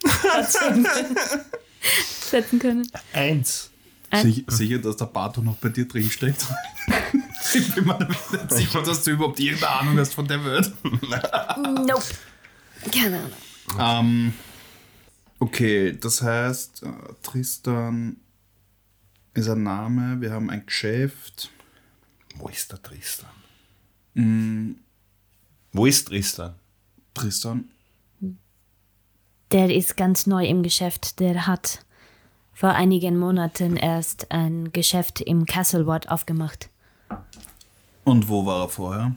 Platz setzen können.
Eins.
Ein-
Sich, sicher, dass der Bato noch bei dir drin steckt? ich bin mir nicht sicher, dass du überhaupt irgendeine Ahnung hast von der Welt.
Nope. Keine Ahnung.
Ähm, okay, das heißt, äh, Tristan ist ein Name, wir haben ein Geschäft.
Wo ist der Tristan? Wo ist Tristan?
Tristan,
Der ist ganz neu im Geschäft. Der hat vor einigen Monaten erst ein Geschäft im Castleward aufgemacht.
und wo war er vorher?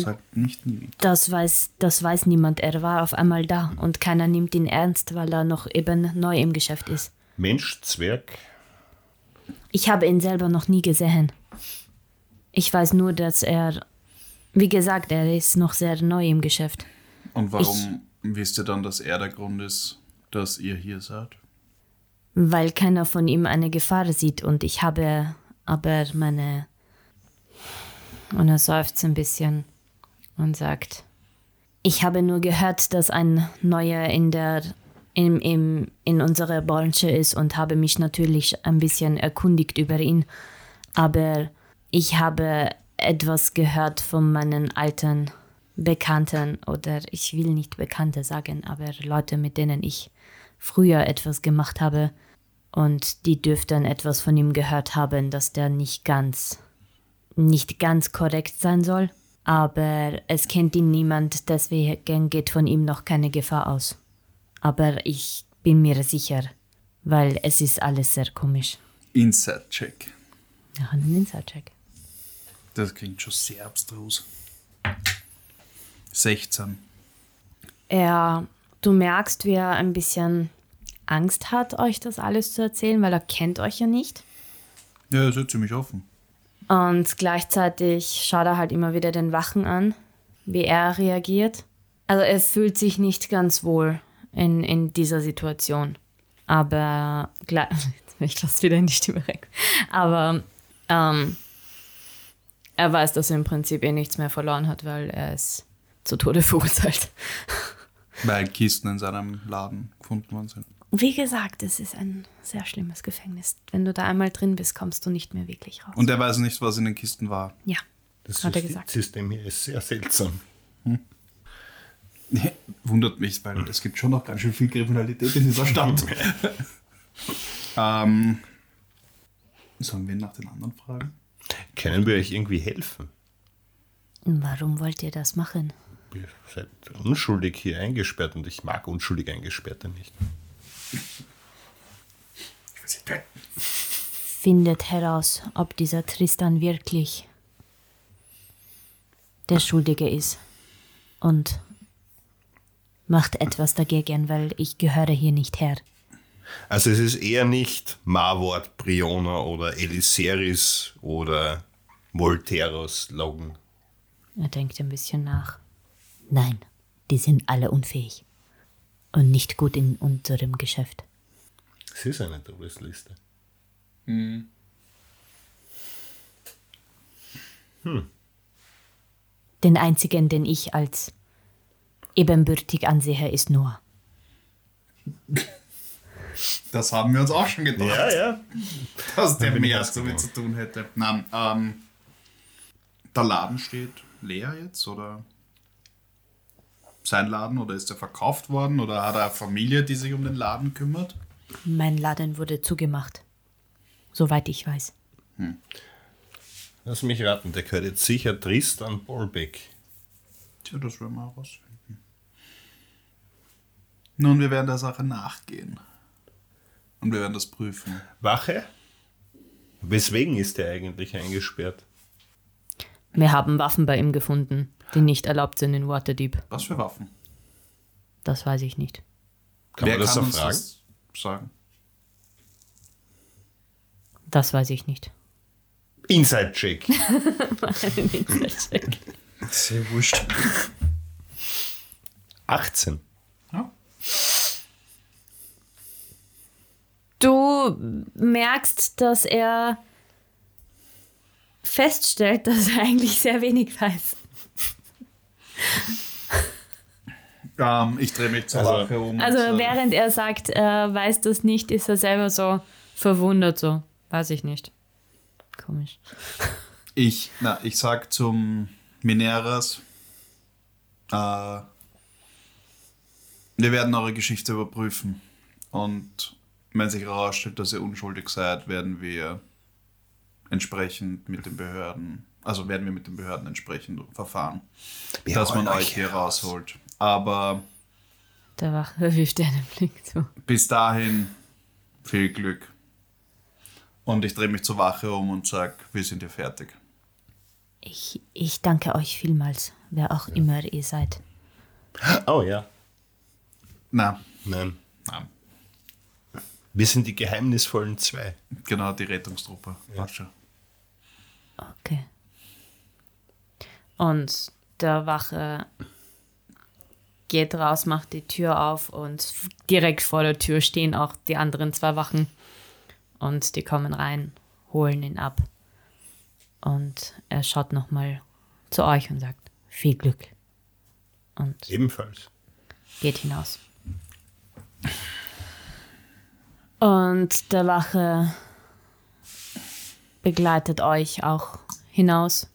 Sagt nicht nie.
Das weiß, das weiß niemand. Er war auf einmal da und keiner nimmt ihn ernst, weil er noch eben neu im Geschäft ist.
Mensch, Zwerg?
Ich habe ihn selber noch nie gesehen. Ich weiß nur, dass er, wie gesagt, er ist noch sehr neu im Geschäft.
Und warum wisst ihr dann, dass er der Grund ist, dass ihr hier seid?
weil keiner von ihm eine Gefahr sieht und ich habe aber meine. Und er seufzt ein bisschen und sagt: Ich habe nur gehört, dass ein neuer in der. In, im, in unserer Branche ist und habe mich natürlich ein bisschen erkundigt über ihn. Aber ich habe etwas gehört von meinen alten Bekannten oder ich will nicht Bekannte sagen, aber Leute, mit denen ich früher etwas gemacht habe. Und die dürften etwas von ihm gehört haben, dass der nicht ganz, nicht ganz korrekt sein soll. Aber es kennt ihn niemand, deswegen geht von ihm noch keine Gefahr aus. Aber ich bin mir sicher, weil es ist alles sehr komisch.
Inside-Check.
Ja, einen Inside-Check.
Das klingt schon sehr abstrus. 16.
Er, du merkst, wie er ein bisschen Angst hat, euch das alles zu erzählen, weil er kennt euch ja nicht.
Ja, er ist ja ziemlich offen.
Und gleichzeitig schaut er halt immer wieder den Wachen an, wie er reagiert. Also er fühlt sich nicht ganz wohl in, in dieser Situation. Aber gleich, ich lasse wieder in die Stimme weg. Aber ähm, er weiß, dass er im Prinzip eh nichts mehr verloren hat, weil er ist zu Tode verurteilt.
Weil Kisten in seinem Laden gefunden worden sind.
Wie gesagt, es ist ein sehr schlimmes Gefängnis. Wenn du da einmal drin bist, kommst du nicht mehr wirklich raus.
Und er weiß nicht, was in den Kisten war.
ja,
Das
hat er gesagt.
System hier ist sehr seltsam.
Wundert mich, weil es gibt schon noch ganz schön viel Kriminalität in dieser Stadt. ähm, sollen wir nach den anderen fragen?
Können wir euch irgendwie helfen?
Warum wollt ihr das machen?
Ihr seid unschuldig hier eingesperrt und ich mag unschuldig Eingesperrte nicht.
Findet heraus, ob dieser Tristan wirklich der Schuldige ist und macht etwas dagegen, weil ich gehöre hier nicht her.
Also es ist eher nicht Marwort, Briona oder Eliseris oder Volteros Logan.
Er denkt ein bisschen nach. Nein, die sind alle unfähig und nicht gut in unserem Geschäft.
Es ist eine Todesliste.
Den einzigen, den ich als ebenbürtig ansehe, ist Noah.
Das haben wir uns auch schon gedacht,
Ja, ja.
dass der mehr damit zu tun hätte. Nein, ähm, der Laden steht leer jetzt oder sein Laden oder ist er verkauft worden oder hat er eine Familie, die sich um den Laden kümmert?
Mein Laden wurde zugemacht. Soweit ich weiß.
Lass mich raten, der gehört jetzt sicher Tristan Bolbeck.
Tja, das werden wir herausfinden. Nun, wir werden der Sache nachgehen. Und wir werden das prüfen.
Wache? Weswegen ist der eigentlich eingesperrt?
Wir haben Waffen bei ihm gefunden, die nicht erlaubt sind in Waterdeep.
Was für Waffen?
Das weiß ich nicht.
Kann man das so fragen?
das sagen?
Das weiß ich nicht.
Inside-Check.
Sehr wurscht.
18.
Ja.
Du merkst, dass er feststellt, dass er eigentlich sehr wenig weiß.
Ähm, ich drehe mich zur
Also-
Wache um.
Also
und sag,
während er sagt, er weiß das nicht, ist er selber so verwundert so. Weiß ich nicht. Komisch.
Ich, na, ich sag zum Mineras, äh, wir werden eure Geschichte überprüfen. Und wenn sich herausstellt, dass ihr unschuldig seid, werden wir entsprechend mit den Behörden Also werden wir mit den Behörden entsprechend verfahren,
Wir
dass man euch hier rausholt. Aber
Der Wache wirft dir einen Blick zu.
bis dahin viel Glück. Und ich drehe mich zur Wache um und sage, wir sind hier fertig.
Ich, ich danke euch vielmals, wer auch immer ihr seid.
Oh ja.
Na,
Nein.
nein.
Wir sind die geheimnisvollen zwei.
Genau, die Rettungstruppe. Passt schon.
Okay. Und der Wache geht raus, macht die Tür auf und direkt vor der Tür stehen auch die anderen zwei Wachen. Und die kommen rein, holen ihn ab. Und er schaut nochmal zu euch und sagt, viel Glück. Und
Ebenfalls.
geht hinaus. Und der Wache begleitet euch auch hinaus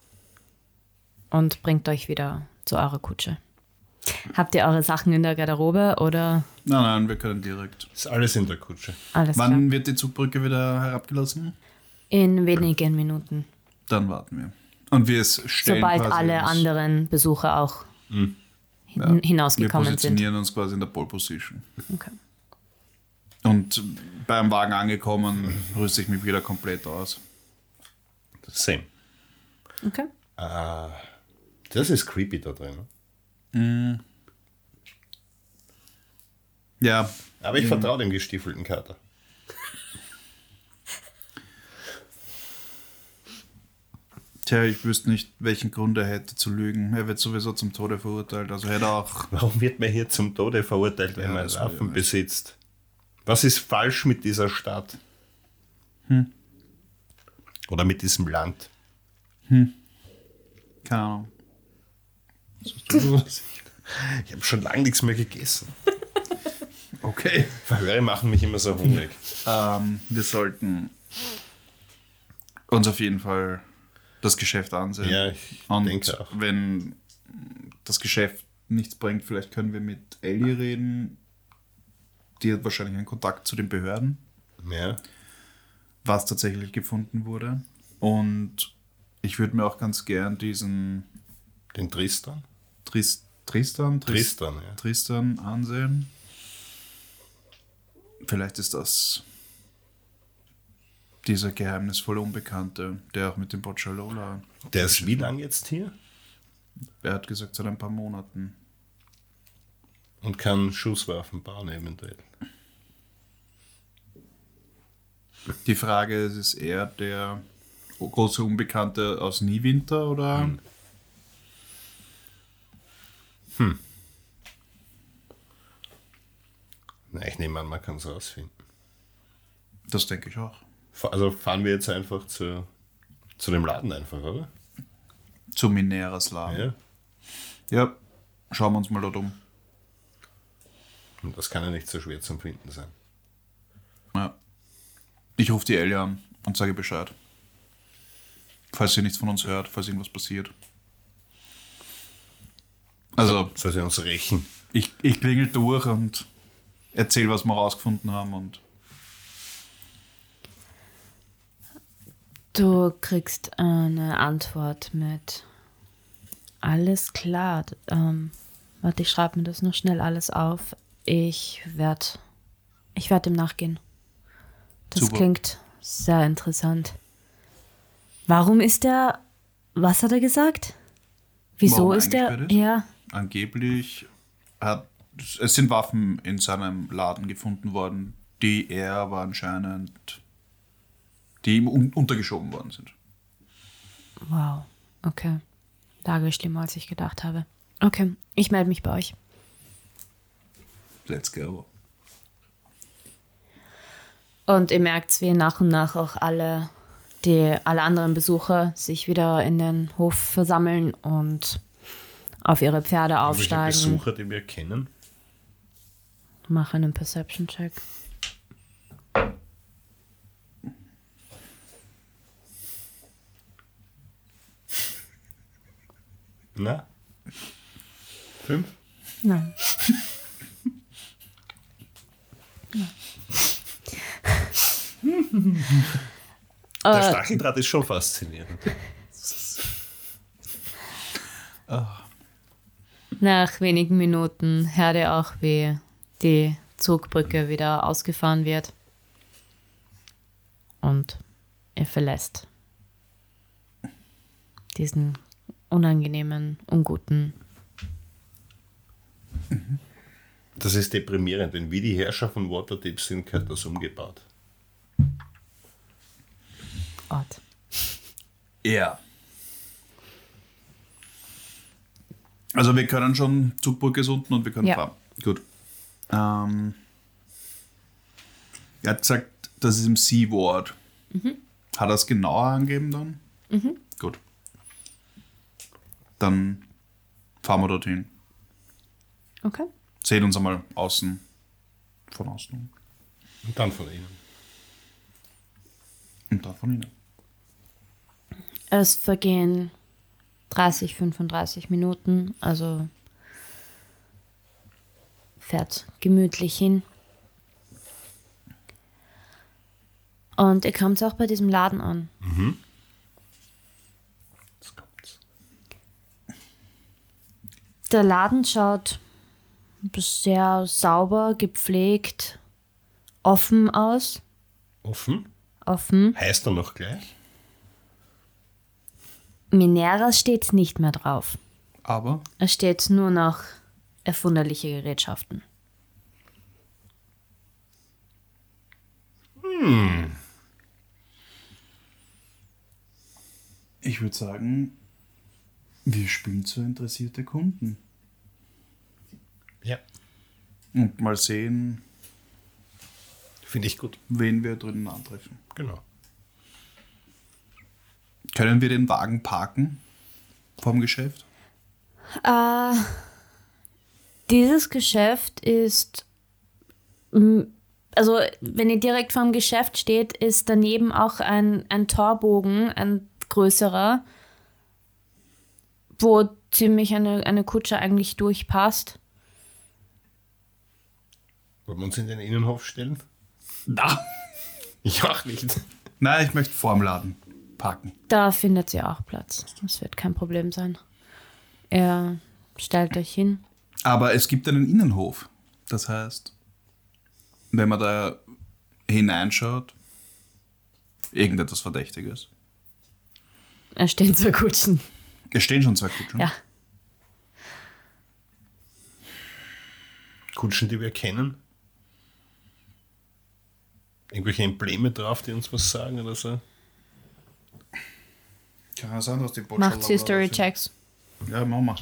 und bringt euch wieder zu eurer Kutsche. Habt ihr eure Sachen in der Garderobe oder
Nein, nein, wir können direkt.
Ist alles in der Kutsche.
alles
Wann
klar?
wird die Zugbrücke wieder herabgelassen?
In wenigen Minuten.
Dann warten wir. Und wir es stellen
Sobald
quasi
alle
uns-
anderen Besucher auch hin
Ja, wir
hinausgekommen sind.
positionieren uns quasi in der Pole Position.
Okay.
Und beim Wagen angekommen, rüste ich mich wieder komplett aus.
Same.
okay.
Das ist creepy da drin. Ne?
Ja,
Aber ich vertraue dem gestiefelten Kater.
tja, ich wüsste nicht, welchen Grund er hätte zu lügen. Er wird sowieso zum Tode verurteilt. Also hätte er auch.
Warum wird man hier zum Tode verurteilt, wenn
Ja,
man Waffen besitzt? Was ist falsch mit dieser Stadt? Oder mit diesem Land?
Keine Ahnung.
Ich habe schon lange nichts mehr gegessen.
Okay.
Verhöre machen mich immer so hungrig.
Ähm, wir sollten uns auf jeden Fall das Geschäft ansehen.
Ja, ich
Und
denke auch.
wenn das Geschäft nichts bringt, vielleicht können wir mit Ellie reden. Die hat wahrscheinlich einen Kontakt zu den Behörden,
Ja.
was tatsächlich gefunden wurde. Und ich würde mir auch ganz gern diesen
Den Tristan?
Tris Tristan, Tris
Tristan, ja.
Tristan ansehen. Vielleicht ist das dieser geheimnisvolle Unbekannte, der auch mit dem Bocciolola.
Der ist wie lang jetzt hier?
Er hat gesagt, seit ein paar Monaten.
Und kann Schusswaffen bauen eventuell.
Die Frage ist, ist er der große Unbekannte aus Niewinter oder?
Na, ich nehme an, man kann es rausfinden.
Das denke ich auch.
Also fahren wir jetzt einfach zu, zu dem Laden einfach, oder?
Zu Mineras Laden.
Ja.
Ja. schauen wir uns mal dort um.
Und das kann ja nicht so schwer zum Finden sein.
Ja. Ich rufe die Ellie an und sage Bescheid. Falls sie nichts von uns hört, falls irgendwas passiert. Also,
Soll sie uns rächen?
ich, ich klingel durch und erzähl, was wir rausgefunden haben und
Du kriegst eine Antwort mit alles klar. Ähm, warte, ich schreibe mir das noch schnell alles auf. Ich werde ich werd dem nachgehen. Das
Super.
klingt sehr interessant. Warum ist er. Was hat er gesagt? Wieso
Warum
ist er.
ist?
Ja.
Angeblich hat es sind Waffen in seinem Laden gefunden worden, die er aber anscheinend die ihm un untergeschoben worden sind.
Wow. Okay. Lage schlimmer, als ich gedacht habe. Okay, ich melde mich bei euch.
Let's go.
Und ihr merkt, wie nach und nach auch alle, die, alle anderen Besucher sich wieder in den Hof versammeln und auf ihre Pferde aufsteigen.
Besucher, die wir kennen?
Mach einen Perception-Check.
Na? Fünf?
Nein.
Der Stacheldraht ist schon faszinierend.
Nach wenigen Minuten hört ihr auch, wie die Zugbrücke wieder ausgefahren wird. Und ihr verlässt diesen unangenehmen, unguten.
Das ist deprimierend. Wenn wir die Herrscher von Waterdeep sind, gehört das umgebaut.
Ort.
Ja. Also wir können schon, Zugbrücke ist unten und wir können
Ja.
fahren. Gut. Ähm, er hat gesagt, das ist im Sea-Ward. Hat er es genauer angeben dann? Gut. Dann fahren wir dorthin.
Okay.
Sehen uns einmal außen, von außen.
Und dann von innen.
Und dann von innen.
Es vergehen 30, 35 Minuten, also fährt gemütlich hin. Und ihr kommt auch bei diesem Laden an.
Jetzt kommt's.
Der Laden schaut sehr sauber, gepflegt, offen aus.
Offen?
Offen.
Heißt er noch gleich?
Mineras steht nicht mehr drauf.
Aber
Es steht nur noch erfunderliche Gerätschaften.
ich würde sagen, wir spielen zu interessierte Kunden.
Ja.
Und mal sehen,
Finde ich gut.
wen wir drinnen antreffen.
Genau.
Können wir den Wagen parken vom Geschäft?
Äh, dieses Geschäft ist, also wenn ihr direkt vorm Geschäft steht, ist daneben auch ein, ein Torbogen, ein größerer, wo ziemlich eine, eine Kutsche eigentlich durchpasst.
Wollen wir uns in den Innenhof stellen?
Na.
Ich auch nicht.
Nein, ich möchte vorm Laden parken.
Da findet sie auch Platz. Das wird kein Problem sein. Er stellt euch hin.
Aber es gibt einen Innenhof. Das heißt, wenn man da hineinschaut, irgendetwas Verdächtiges.
Er steht zwei Kutschen.
Es stehen schon zwei Kutschen.
Ja.
Kutschen, die wir kennen. Irgendwelche Embleme drauf, die uns was sagen oder so.
Kann ja sein, dass die
Macht History Checks.
Ja, machen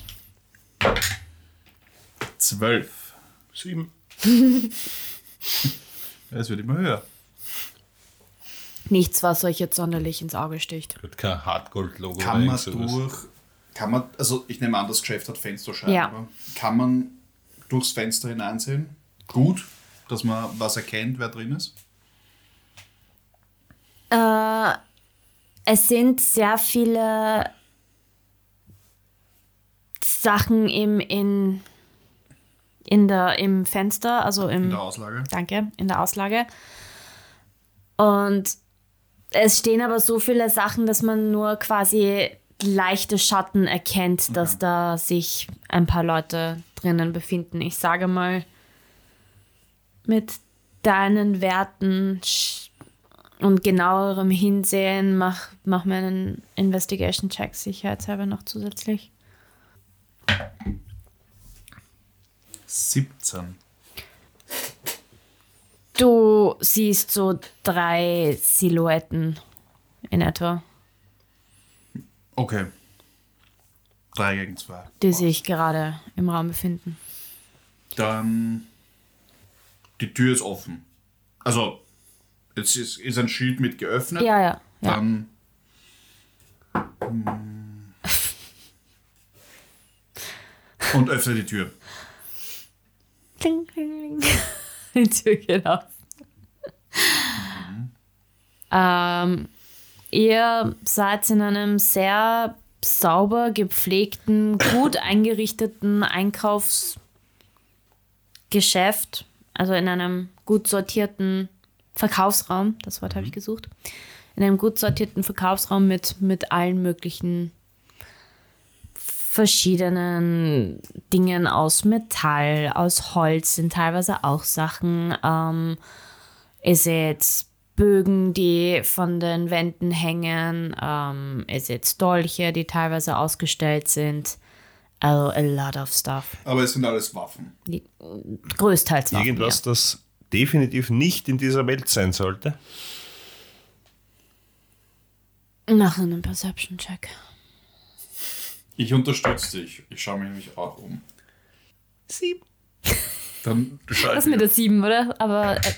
wir. Zwölf.
Sieben.
Ja, Es wird immer höher.
Nichts, was euch jetzt sonderlich ins Auge sticht.
Hat kein Hardgold-Logo
Kann
oder
man durch, kann man, also ich nehme an, das Geschäft hat Fensterscheiben.
Ja.
Kann man durchs Fenster hineinsehen? Gut, dass man was erkennt, wer drin ist.
Äh, es sind sehr viele Sachen im, in, in der, im Fenster, also im,
In der Auslage.
danke, in der Auslage. Und es stehen aber so viele Sachen, dass man nur quasi leichte Schatten erkennt, dass da sich ein paar Leute drinnen befinden. Ich sage mal, mit deinen Werten und genauerem Hinsehen mach, mach mir einen Investigation-Check sicherheitshalber noch zusätzlich.
17.
Du siehst so drei Silhouetten in etwa,
Okay. Drei gegen zwei.
die sich gerade im Raum befinden.
Dann die Tür ist offen. Also, jetzt ist, ist ein Schild mit geöffnet.
Ja, ja. ja.
Dann. hm. Und öffne die Tür.
Kling, kling, kling. Die Tür geht auf. Ähm, ihr seid in einem sehr sauber gepflegten, gut eingerichteten Einkaufsgeschäft, also in einem gut sortierten Verkaufsraum, das Wort habe ich gesucht, in einem gut sortierten Verkaufsraum mit, mit allen möglichen verschiedenen Dingen aus Metall, aus Holz sind teilweise auch Sachen. Ähm, ihr seht Bögen, die von den Wänden hängen. Ähm, ihr seht Dolche, die teilweise ausgestellt sind. Also a lot of stuff.
Aber es sind alles Waffen.
Die, größtenteils Waffen,
Irgendwas,
ja.
das definitiv nicht in dieser Welt sein sollte.
Mach einen Perception-Check.
Ich unterstütze dich. Ich schaue mich nämlich auch um.
Sieben.
Dann
Das ist mit der 7, oder? Aber, äh,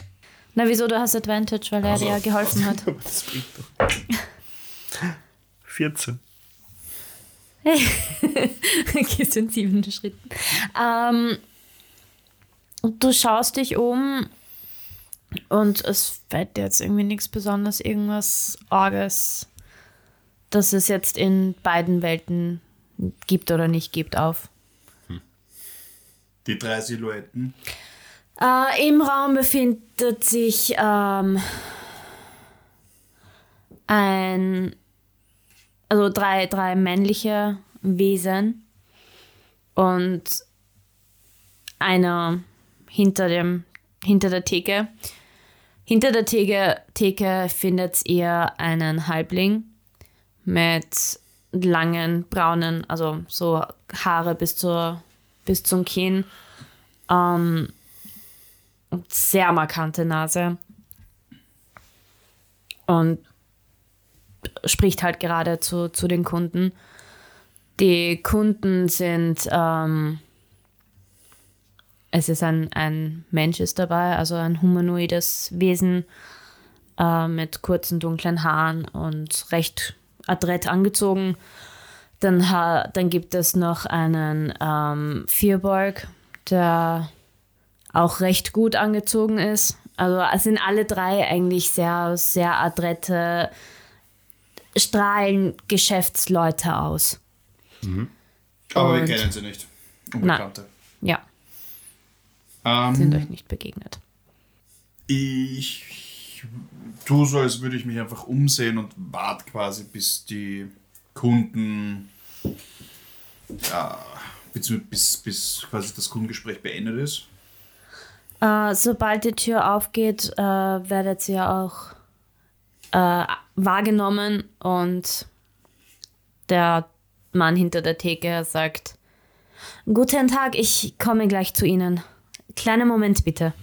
na wieso, du hast Advantage, weil er dir ja geholfen hat.
Aber das bringt doch. 14.
Gehst du in sieben Schritten. Ähm, du schaust dich um und es fällt jetzt irgendwie nichts Besonderes, irgendwas Arges, dass es jetzt in beiden Welten gibt oder nicht gibt, auf.
Die drei Silhouetten.
Äh, Im Raum befindet sich ähm, ein, also drei, drei männliche Wesen und einer hinter dem, hinter der Theke. Hinter der Theke, Theke findet ihr einen Halbling mit langen braunen, also so Haare bis zur bis zum Kinn. Ähm, sehr markante Nase. Und spricht halt gerade zu, zu den Kunden. Die Kunden sind, ähm, es ist ein, ein Mensch ist dabei, also ein humanoides Wesen äh, mit kurzen dunklen Haaren und recht adrett angezogen. Dann, ha dann gibt es noch einen ähm, Vierborg, der auch recht gut angezogen ist. Also es sind alle drei eigentlich sehr, sehr adrette, strahlen Geschäftsleute aus.
Aber wir
Und-
kennen sie nicht. Unbekannte.
Ja, sind
Ähm,
euch nicht begegnet.
ich tue so, als würde ich mich einfach umsehen und warte quasi, bis die Kunden, ja, bis, bis, bis quasi das Kundengespräch beendet ist.
Äh, sobald die Tür aufgeht, äh, werdet ihr auch äh, wahrgenommen und der Mann hinter der Theke sagt, Guten Tag, ich komme gleich zu Ihnen. Kleiner Moment bitte.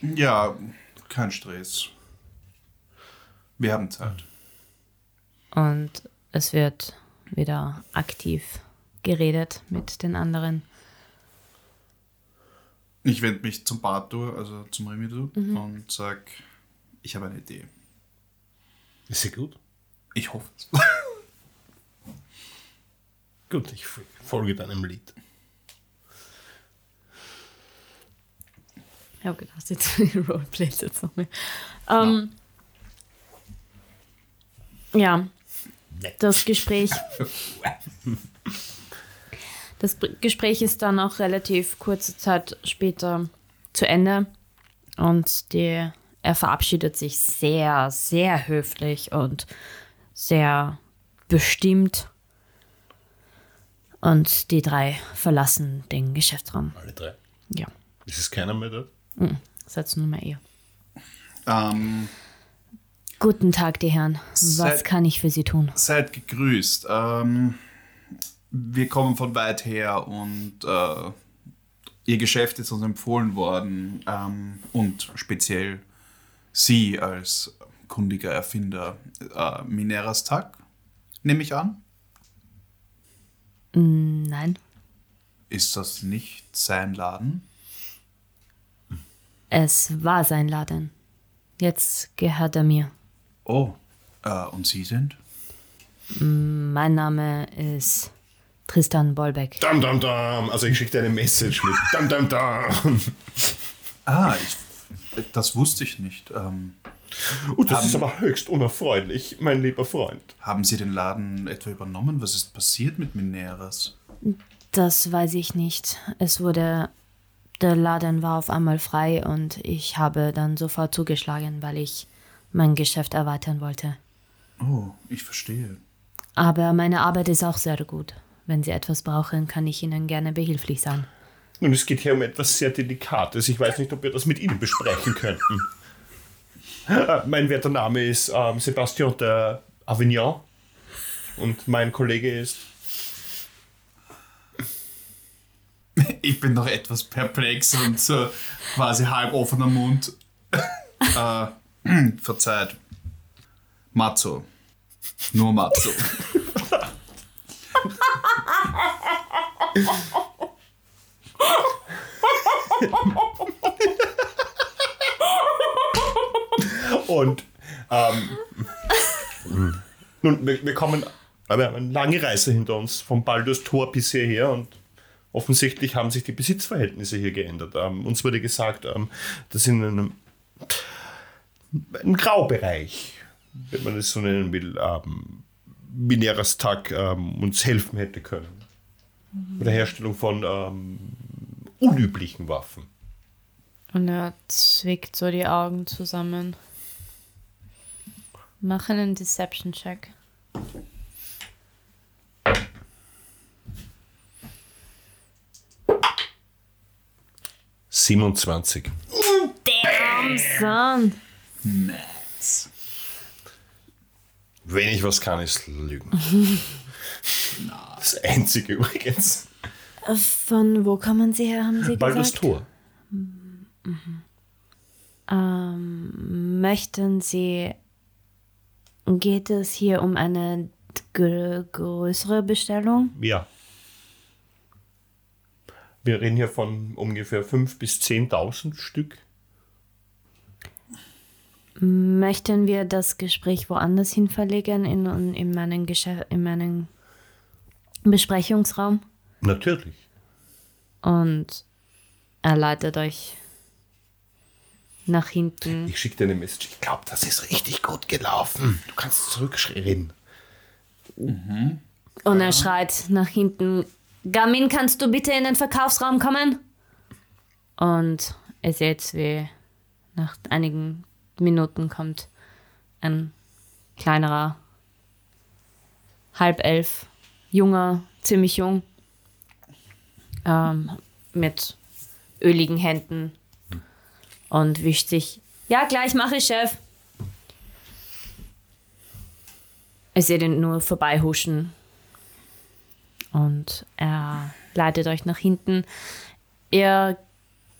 Ja, kein Stress. Wir haben Zeit.
Und es wird wieder aktiv geredet mit den anderen.
Ich wende mich zum Bartur, also zum Remido, und sag, ich habe eine Idee.
Ist sie gut?
Ich hoffe es.
Gut, ich folge deinem Lied.
Ich habe gedacht, jetzt Roleplays jetzt noch mehr. Ähm, ja, das Gespräch. Das Gespräch ist dann auch relativ kurze Zeit später zu Ende und die, er verabschiedet sich sehr, sehr höflich und sehr bestimmt. Und die drei verlassen den Geschäftsraum.
Alle drei.
Ja,
Ist es keiner mehr dort?
Satz Nummer ihr.
Ähm,
Guten Tag, die Herren. Was
Seit-
kann ich für Sie tun?
seid gegrüßt. Ähm, wir kommen von weit her und äh, Ihr Geschäft ist uns empfohlen worden ähm, und speziell Sie als kundiger Erfinder äh, Mineras Tag, nehme ich an.
Nein.
Ist das nicht sein Laden?
Es war sein Laden. Jetzt gehört er mir.
Oh, äh, und Sie sind?
Mein Name ist Tristan Bolbeck.
Dam, dam, dam. Also ich schicke dir eine Message mit. Dam, dam, dam.
Ah, ich, das wusste ich nicht. Ähm,
Oh, das ist aber höchst unerfreulich, mein lieber Freund.
haben Sie den Laden etwa übernommen? Was ist passiert mit Mineras?
Das weiß ich nicht. Es wurde. Der Laden war auf einmal frei und ich habe dann sofort zugeschlagen, weil ich mein Geschäft erweitern wollte.
Oh, ich verstehe.
Aber meine Arbeit ist auch sehr gut. wenn Sie etwas brauchen, kann ich Ihnen gerne behilflich sein.
Nun, es geht hier um etwas sehr Delikates. Ich weiß nicht, ob wir das mit Ihnen besprechen könnten. Mein werter Name ist ähm, Sebastian de Avignon und mein Kollege ist.
Ich bin noch etwas perplex und so quasi halb offener Mund. äh, verzeiht. Matzo. Nur Matzo.
Und ähm, nun, wir, wir kommen, wir haben eine lange Reise hinter uns, vom Baldur's Tor bis hierher und offensichtlich haben sich die Besitzverhältnisse hier geändert. Ähm, uns wurde gesagt, ähm, dass in einem, einem Graubereich, wenn man es so nennen will, ähm, Mineras Tag ähm, uns helfen hätte können. Bei der Herstellung von ähm, unüblichen Waffen.
Und er zwickt so die Augen zusammen. Mach einen Deception-Check.
Siebenundzwanzig.
Damn, son.
Nice.
Wenn ich was kann, ist lügen. Das Einzige übrigens.
Von wo kommen Sie her, haben Sie
Baldur's
gesagt?
Tor.
Ähm, möchten Sie. Geht es hier um eine grö größere Bestellung?
Ja. Wir reden hier von ungefähr 5.000 bis 10.000 Stück.
Möchten wir das Gespräch woanders hin verlegen, in, in, meinen, in meinen Besprechungsraum?
Natürlich.
Und er leitet euch nach hinten.
Ich schicke dir eine Message. Ich glaube, das ist richtig gut gelaufen. Du kannst zurückreden.
Und er schreit nach hinten: Gamin, kannst du bitte in den Verkaufsraum kommen? Und ihr seht, wie nach einigen Minuten kommt ein kleinerer, halb elf, junger, ziemlich jung, ähm, mit öligen Händen und wischt sich. Ja, gleich mache ich, Chef. Ihr seht ihn nur vorbeihuschen. Und er leitet euch nach hinten. Ihr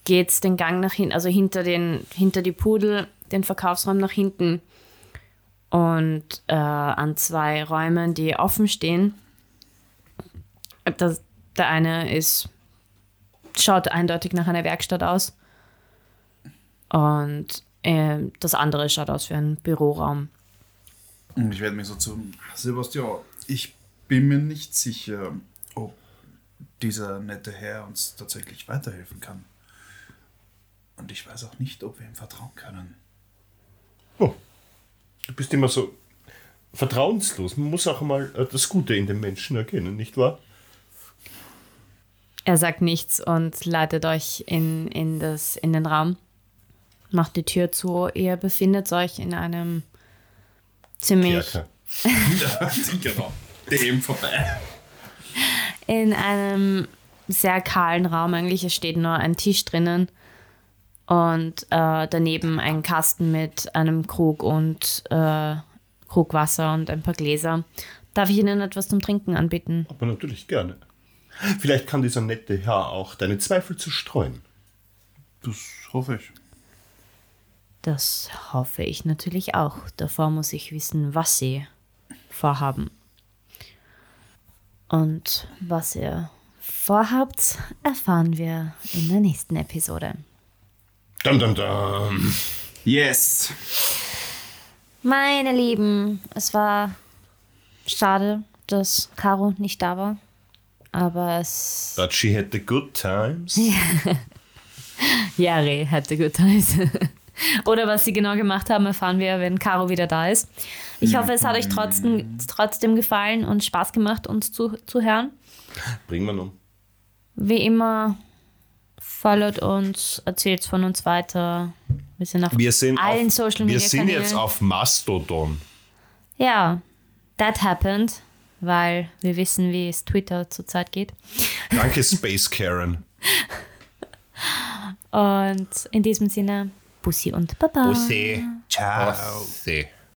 geht den Gang nach hinten, also hinter, den, hinter die Pudel, den Verkaufsraum nach hinten. Und äh, an zwei Räumen, die offen stehen. Das, der eine ist, schaut eindeutig nach einer Werkstatt aus. Und äh, das andere schaut aus wie ein Büroraum.
Ich werde mich so zu Sebastian, ich bin mir nicht sicher, ob dieser nette Herr uns tatsächlich weiterhelfen kann. Und ich weiß auch nicht, ob wir ihm vertrauen können.
Oh, du bist immer so vertrauenslos. Man muss auch mal äh, das Gute in den Menschen erkennen, nicht wahr?
Er sagt nichts und leitet euch in, in, das, in den Raum, macht die Tür zu. Ihr befindet euch in einem ziemlich
Kerker.
ja, genau. Dem vorbei.
in einem sehr kahlen Raum eigentlich. Es steht nur ein Tisch drinnen und äh, daneben ein Kasten mit einem Krug und äh, Krug Wasser und ein paar Gläser. Darf ich Ihnen etwas zum Trinken anbieten?
Aber natürlich gerne. Vielleicht kann dieser nette Herr auch deine Zweifel zerstreuen.
Das hoffe ich.
Das hoffe ich natürlich auch. Davor muss ich wissen, was Sie vorhaben. Und was ihr vorhabt, erfahren wir in der nächsten Episode.
Dum, dum, dum.
Yes.
Meine Lieben, es war schade, dass Caro nicht da war. Aber es.
But she had the good times.
Jari hatte good times. Oder was sie genau gemacht haben, erfahren wir, wenn Caro wieder da ist. Ich hoffe, es hat euch trotzdem, trotzdem gefallen und Spaß gemacht, uns zu, zu hören.
Bringen wir um.
Wie immer, followt uns, erzählt von uns weiter. Wir sind auf
Wir sind,
allen
auf,
Social
wir
Media
sind
Kanälen.
jetzt auf Mastodon.
Ja, that happened. weil wir wissen, wie es Twitter zurzeit geht.
Danke, Space Karen.
Und in diesem Sinne, Pussy und Baba.
Pussy. Oh, Ciao. Pussy.